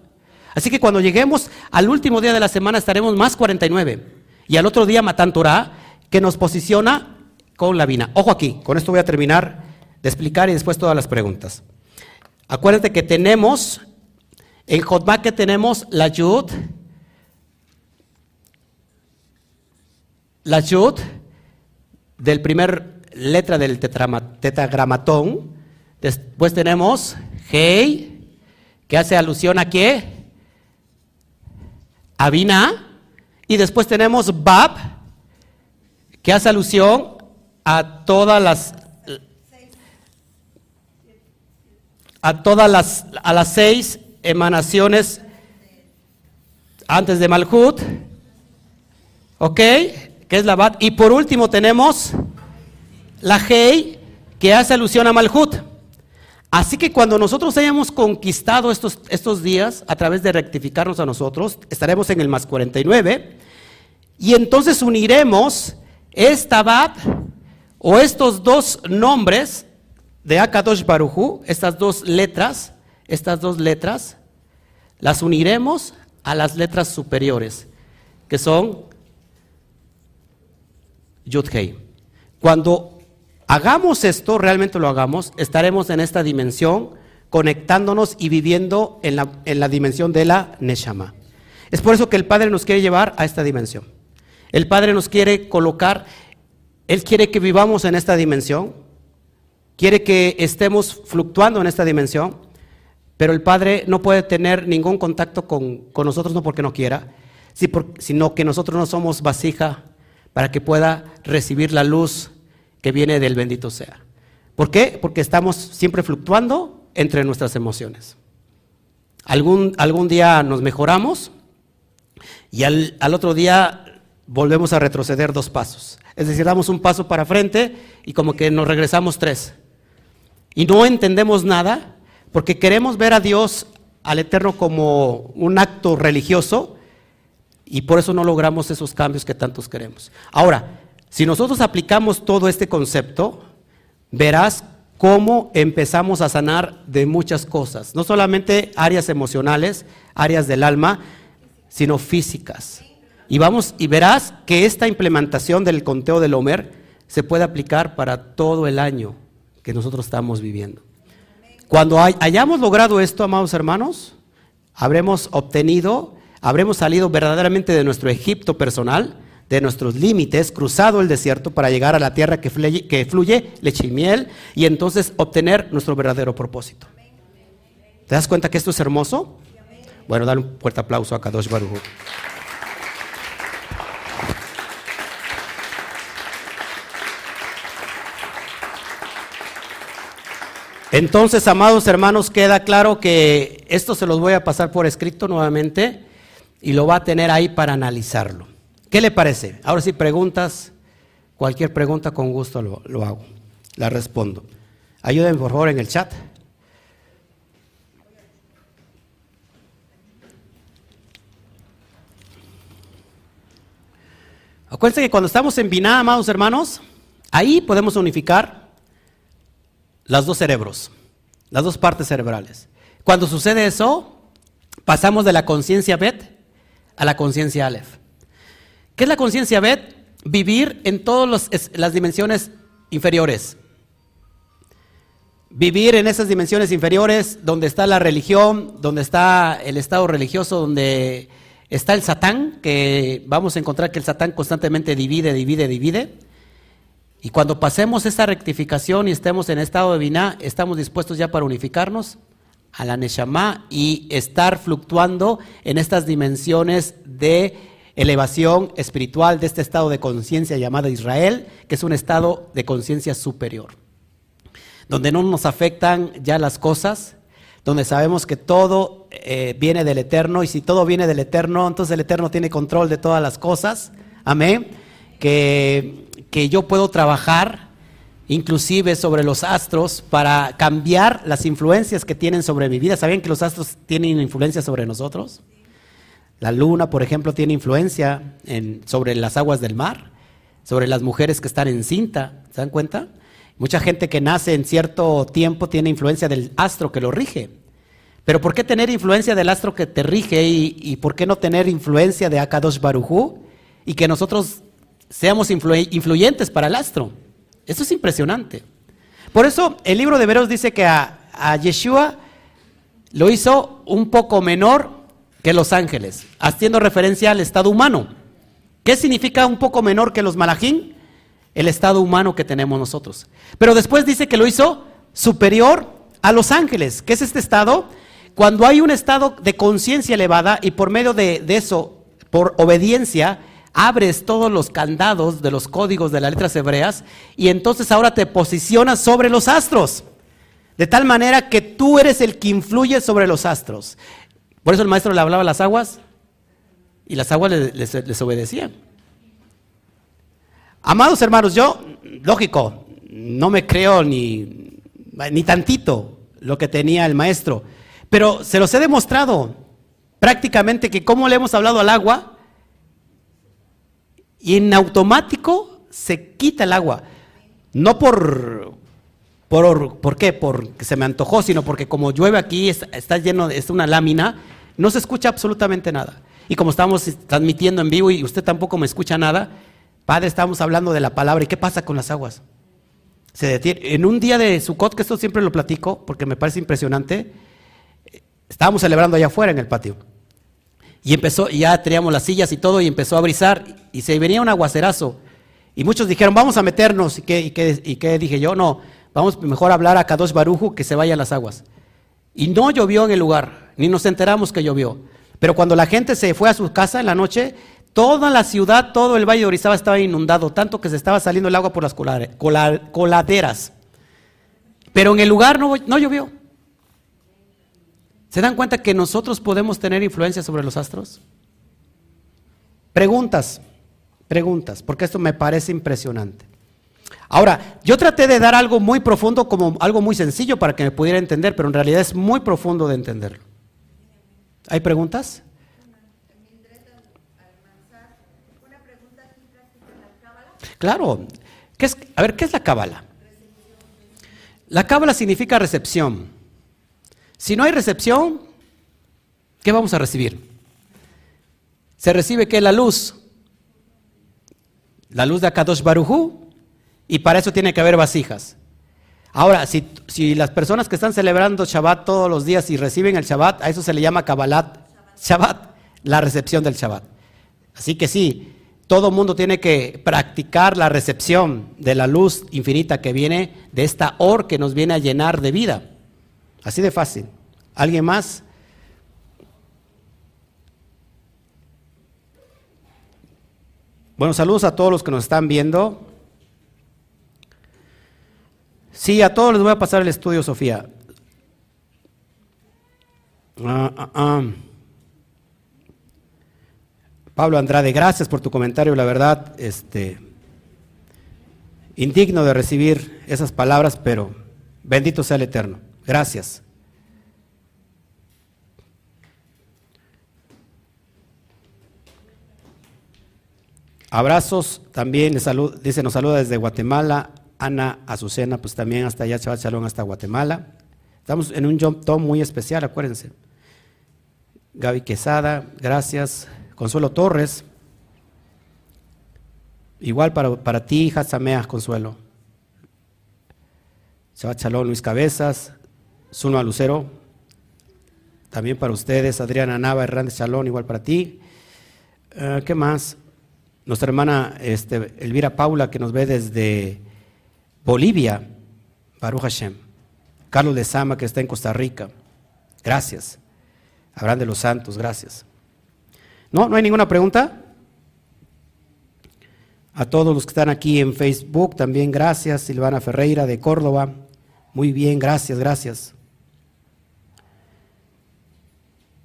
Así que cuando lleguemos al último día de la semana estaremos más 49. Y al otro día Matan Torah, que nos posiciona con la vina. Ojo aquí, con esto voy a terminar de explicar y después todas las preguntas. Acuérdate que tenemos, en Jotma que tenemos la Yud, la Yud del primer letra del tetragramatón. Después tenemos Hei, que hace alusión a qué? Abina, y después tenemos Bab, que hace alusión a todas las a todas las a las seis emanaciones antes de Malhut, ¿ok? Que es la Bab. Y por último tenemos la Hei, que hace alusión a Malhut. Así que cuando nosotros hayamos conquistado estos, estos días a través de rectificarnos a nosotros, estaremos en el más 49 y entonces uniremos esta Bab o estos dos nombres de Akadosh Baruchu, estas dos letras, estas dos letras, las uniremos a las letras superiores, que son Yud Cuando hagamos esto, realmente lo hagamos, estaremos en esta dimensión, conectándonos y viviendo en la, en la dimensión de la Neshama. Es por eso que el Padre nos quiere llevar a esta dimensión. El Padre nos quiere colocar, Él quiere que vivamos en esta dimensión, quiere que estemos fluctuando en esta dimensión, pero el Padre no puede tener ningún contacto con, con nosotros, no porque no quiera, sino que nosotros no somos vasija para que pueda recibir la luz que viene del bendito sea. ¿Por qué? Porque estamos siempre fluctuando entre nuestras emociones. Algún, algún día nos mejoramos y al, al otro día volvemos a retroceder dos pasos. Es decir, damos un paso para frente y como que nos regresamos tres. Y no entendemos nada porque queremos ver a Dios, al Eterno, como un acto religioso y por eso no logramos esos cambios que tantos queremos. Ahora, si nosotros aplicamos todo este concepto, verás cómo empezamos a sanar de muchas cosas, no solamente áreas emocionales, áreas del alma, sino físicas. Y vamos y verás que esta implementación del conteo del Homer se puede aplicar para todo el año que nosotros estamos viviendo. Cuando hayamos logrado esto, amados hermanos, habremos obtenido, habremos salido verdaderamente de nuestro Egipto personal, de nuestros límites, cruzado el desierto para llegar a la tierra que fluye, que leche y miel y entonces obtener nuestro verdadero propósito. ¿Te das cuenta que esto es hermoso? Bueno, dale un fuerte aplauso a Kadosh Baruch. Entonces, amados hermanos, queda claro que esto se los voy a pasar por escrito nuevamente y lo va a tener ahí para analizarlo. ¿Qué le parece? Ahora si preguntas, cualquier pregunta con gusto lo, hago, la respondo. Ayúdenme por favor en el chat. Acuérdense que cuando estamos en Biná, amados hermanos, ahí podemos unificar los dos cerebros, las dos partes cerebrales. Cuando sucede eso, pasamos de la conciencia Bet a la conciencia Aleph. ¿Qué es la conciencia Bet? Vivir en todas las dimensiones inferiores. Vivir en esas dimensiones inferiores donde está la religión, donde está el estado religioso, donde está el Satán, que vamos a encontrar que el Satán constantemente divide, divide, divide y cuando pasemos esta rectificación y estemos en estado de Biná, estamos dispuestos ya para unificarnos a la Neshama y estar fluctuando en estas dimensiones de elevación espiritual de este estado de conciencia llamada Israel, que es un estado de conciencia superior, donde no nos afectan ya las cosas, donde sabemos que todo eh, viene del Eterno y si todo viene del Eterno, entonces el Eterno tiene control de todas las cosas. Amén. Que que yo puedo trabajar inclusive sobre los astros para cambiar las influencias que tienen sobre mi vida. ¿Sabían que los astros tienen influencia sobre nosotros? La luna, por ejemplo, tiene influencia sobre las aguas del mar, sobre las mujeres que están en cinta. ¿Se dan cuenta? Mucha gente que nace en cierto tiempo tiene influencia del astro que lo rige. Pero ¿por qué tener influencia del astro que te rige y, por qué no tener influencia de Akadosh Barujú y que nosotros seamos influyentes para el astro. Eso es impresionante. Por eso el libro de Veros dice que a, Yeshua lo hizo un poco menor que los ángeles, haciendo referencia al estado humano. ¿Qué significa un poco menor que los malajín? El estado humano que tenemos nosotros. Pero después dice que lo hizo superior a los ángeles. ¿Qué es este estado? Cuando hay un estado de conciencia elevada y por medio de eso, por obediencia, abres todos los candados de los códigos de las letras hebreas y entonces ahora te posicionas sobre los astros. De tal manera que tú eres el que influye sobre los astros. Por eso el maestro le hablaba a las aguas y las aguas les, obedecían. Amados hermanos, yo, lógico, no me creo ni, ni tantito lo que tenía el maestro, pero se los he demostrado prácticamente que como le hemos hablado al agua, y en automático se quita el agua. No por, por, ¿por qué? Porque se me antojó, sino porque como llueve aquí, está, lleno, es una lámina, no se escucha absolutamente nada. Y como estamos transmitiendo en vivo y usted tampoco me escucha nada, Padre, estamos hablando de la palabra. ¿Y qué pasa con las aguas? Se. En un día de Sukkot, que esto siempre lo platico porque me parece impresionante, estábamos celebrando allá afuera en el patio. Y empezó, ya teníamos las sillas y todo, y empezó a brisar, y se venía un aguacerazo. Y muchos dijeron, vamos a meternos. ¿Y qué, y qué, dije yo? No, vamos mejor a hablar a Kadosh Baruju que se vayan las aguas. Y no llovió en el lugar, ni nos enteramos que llovió. Pero cuando la gente se fue a su casa en la noche, toda la ciudad, todo el valle de Orizaba estaba inundado, tanto que se estaba saliendo el agua por las coladeras. Pero en el lugar no, no llovió. ¿Se dan cuenta que nosotros podemos tener influencia sobre los astros? Preguntas, preguntas, porque esto me parece impresionante. Ahora, yo traté de dar algo muy profundo como algo muy sencillo para que me pudiera entender, pero en realidad es muy profundo de entenderlo. ¿Hay preguntas? Claro. ¿Qué es, a ver, ¿qué es la cábala? La cábala significa recepción. Si no hay recepción, ¿qué vamos a recibir? Se recibe que la luz, la luz de Akadosh Barujú, y para eso tiene que haber vasijas. Ahora, si, las personas que están celebrando Shabbat todos los días y reciben el Shabbat, a eso se le llama Kabbalat Shabbat, la recepción del Shabbat. Así que sí, todo mundo tiene que practicar la recepción de la luz infinita que viene de esta or que nos viene a llenar de vida. Así de fácil. ¿Alguien más? Bueno, saludos a todos los que nos están viendo. Sí, a todos les voy a pasar el estudio, Sofía. Ah, ah, ah. Pablo Andrade, gracias por tu comentario, la verdad, este, indigno de recibir esas palabras, pero bendito sea el Eterno. Gracias. Abrazos también, dice, nos saluda desde Guatemala, Ana Azucena, pues también hasta allá, Chaval Chalón, hasta Guatemala. Estamos en un jump tom muy especial, acuérdense. Gaby Quesada, gracias. Consuelo Torres. Igual para, para ti, Samea Consuelo. Chaval Chalón, Luis Cabezas. Zulma Lucero. También para ustedes, Adriana Nava, Hernández Chalón, igual para ti. Eh, ¿Qué más? Nuestra hermana este, Elvira Paula, que nos ve desde Bolivia, Baruch Hashem. Carlos de Sama, que está en Costa Rica. Gracias. Abraham de los Santos, gracias. ¿No? ¿No hay ninguna pregunta? A todos los que están aquí en Facebook, también gracias. Silvana Ferreira de Córdoba. Muy bien, gracias, gracias.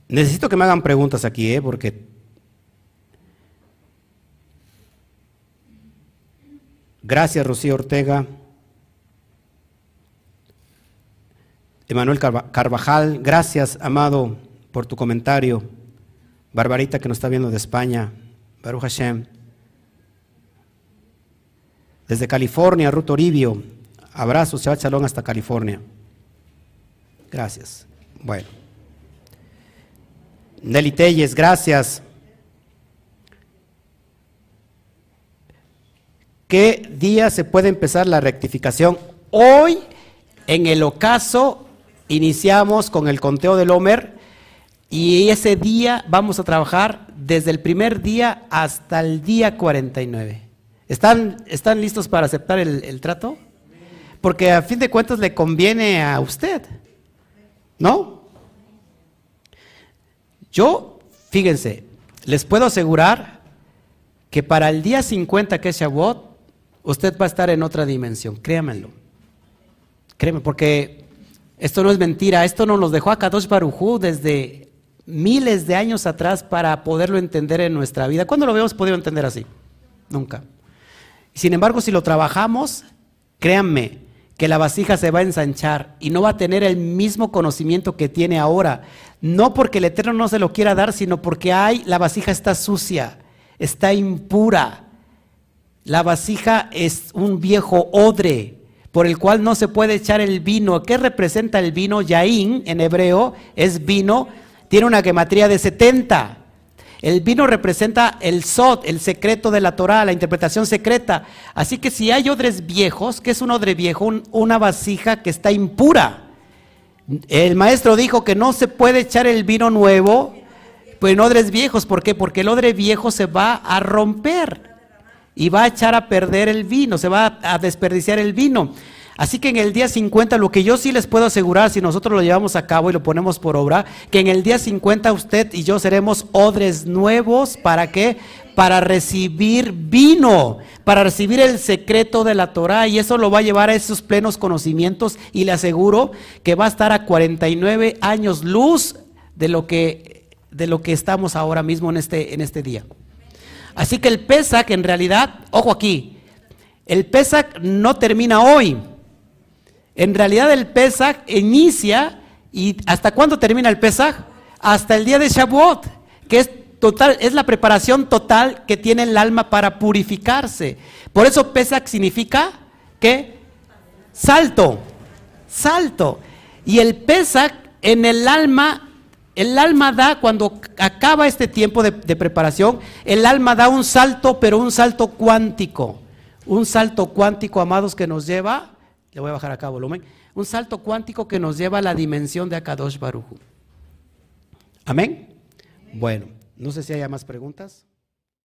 Necesito que me hagan preguntas aquí, ¿eh? porque Gracias, Rocío Ortega. Emanuel Carvajal, gracias, amado, por tu comentario. Barbarita, que nos está viendo de España. Baruch Hashem. Desde California, Ruth Oribio. Abrazos, Shabbat Shalom hasta California. Gracias. Bueno. Nelly Telles, gracias. ¿Qué día se puede empezar la rectificación? Hoy, en el ocaso, iniciamos con el conteo del Homer y ese día vamos a trabajar desde el primer día hasta el día 49. ¿Están, están listos para aceptar el, trato? Porque a fin de cuentas le conviene a usted, ¿no? Yo, fíjense, les puedo asegurar que para el día 50 que es Shavuot, usted va a estar en otra dimensión, créamelo. Créeme, porque esto no es mentira, esto nos lo dejó a Kadosh Barujú desde miles de años atrás para poderlo entender en nuestra vida. ¿Cuándo lo habíamos podido entender así? Nunca. Sin embargo, si lo trabajamos, créanme que la vasija se va a ensanchar y no va a tener el mismo conocimiento que tiene ahora. No porque el Eterno no se lo quiera dar, sino porque hay, la vasija está sucia, está impura la vasija es un viejo odre por el cual no se puede echar el vino. ¿Qué representa el vino? Yaín en hebreo es vino, tiene una gematría de 70. El vino representa el sot, el secreto de la Torah, la interpretación secreta. Así que si hay odres viejos, ¿qué es un odre viejo? una vasija que está impura. El maestro dijo que no se puede echar el vino nuevo pues en odres viejos. ¿Por qué? Porque el odre viejo se va a romper y va a echar a perder el vino, se va a desperdiciar el vino. Así que en el día 50, lo que yo sí les puedo asegurar, si nosotros lo llevamos a cabo y lo ponemos por obra, que en el día 50 usted y yo seremos odres nuevos. ¿Para qué? Para recibir vino, para recibir el secreto de la Torah. Y eso lo va a llevar a esos plenos conocimientos. Y le aseguro que va a estar a 49 años luz de lo que, de lo que estamos ahora mismo en este, en este día. Así que el Pesach, en realidad, ojo aquí, el Pesach no termina hoy. En realidad el Pesach inicia y ¿hasta cuándo termina el Pesach? Hasta el día de Shavuot, que es total, es la preparación total que tiene el alma para purificarse. Por eso Pesach significa que salto, salto. Y el Pesach en el alma, el alma da cuando acaba este tiempo de, preparación, el alma da un salto, pero un salto cuántico. Un salto cuántico, amados, que nos lleva le voy a bajar acá volumen. Un salto cuántico que nos lleva a la dimensión de Akadosh Baruju. Amén. Bueno, no sé si haya más preguntas.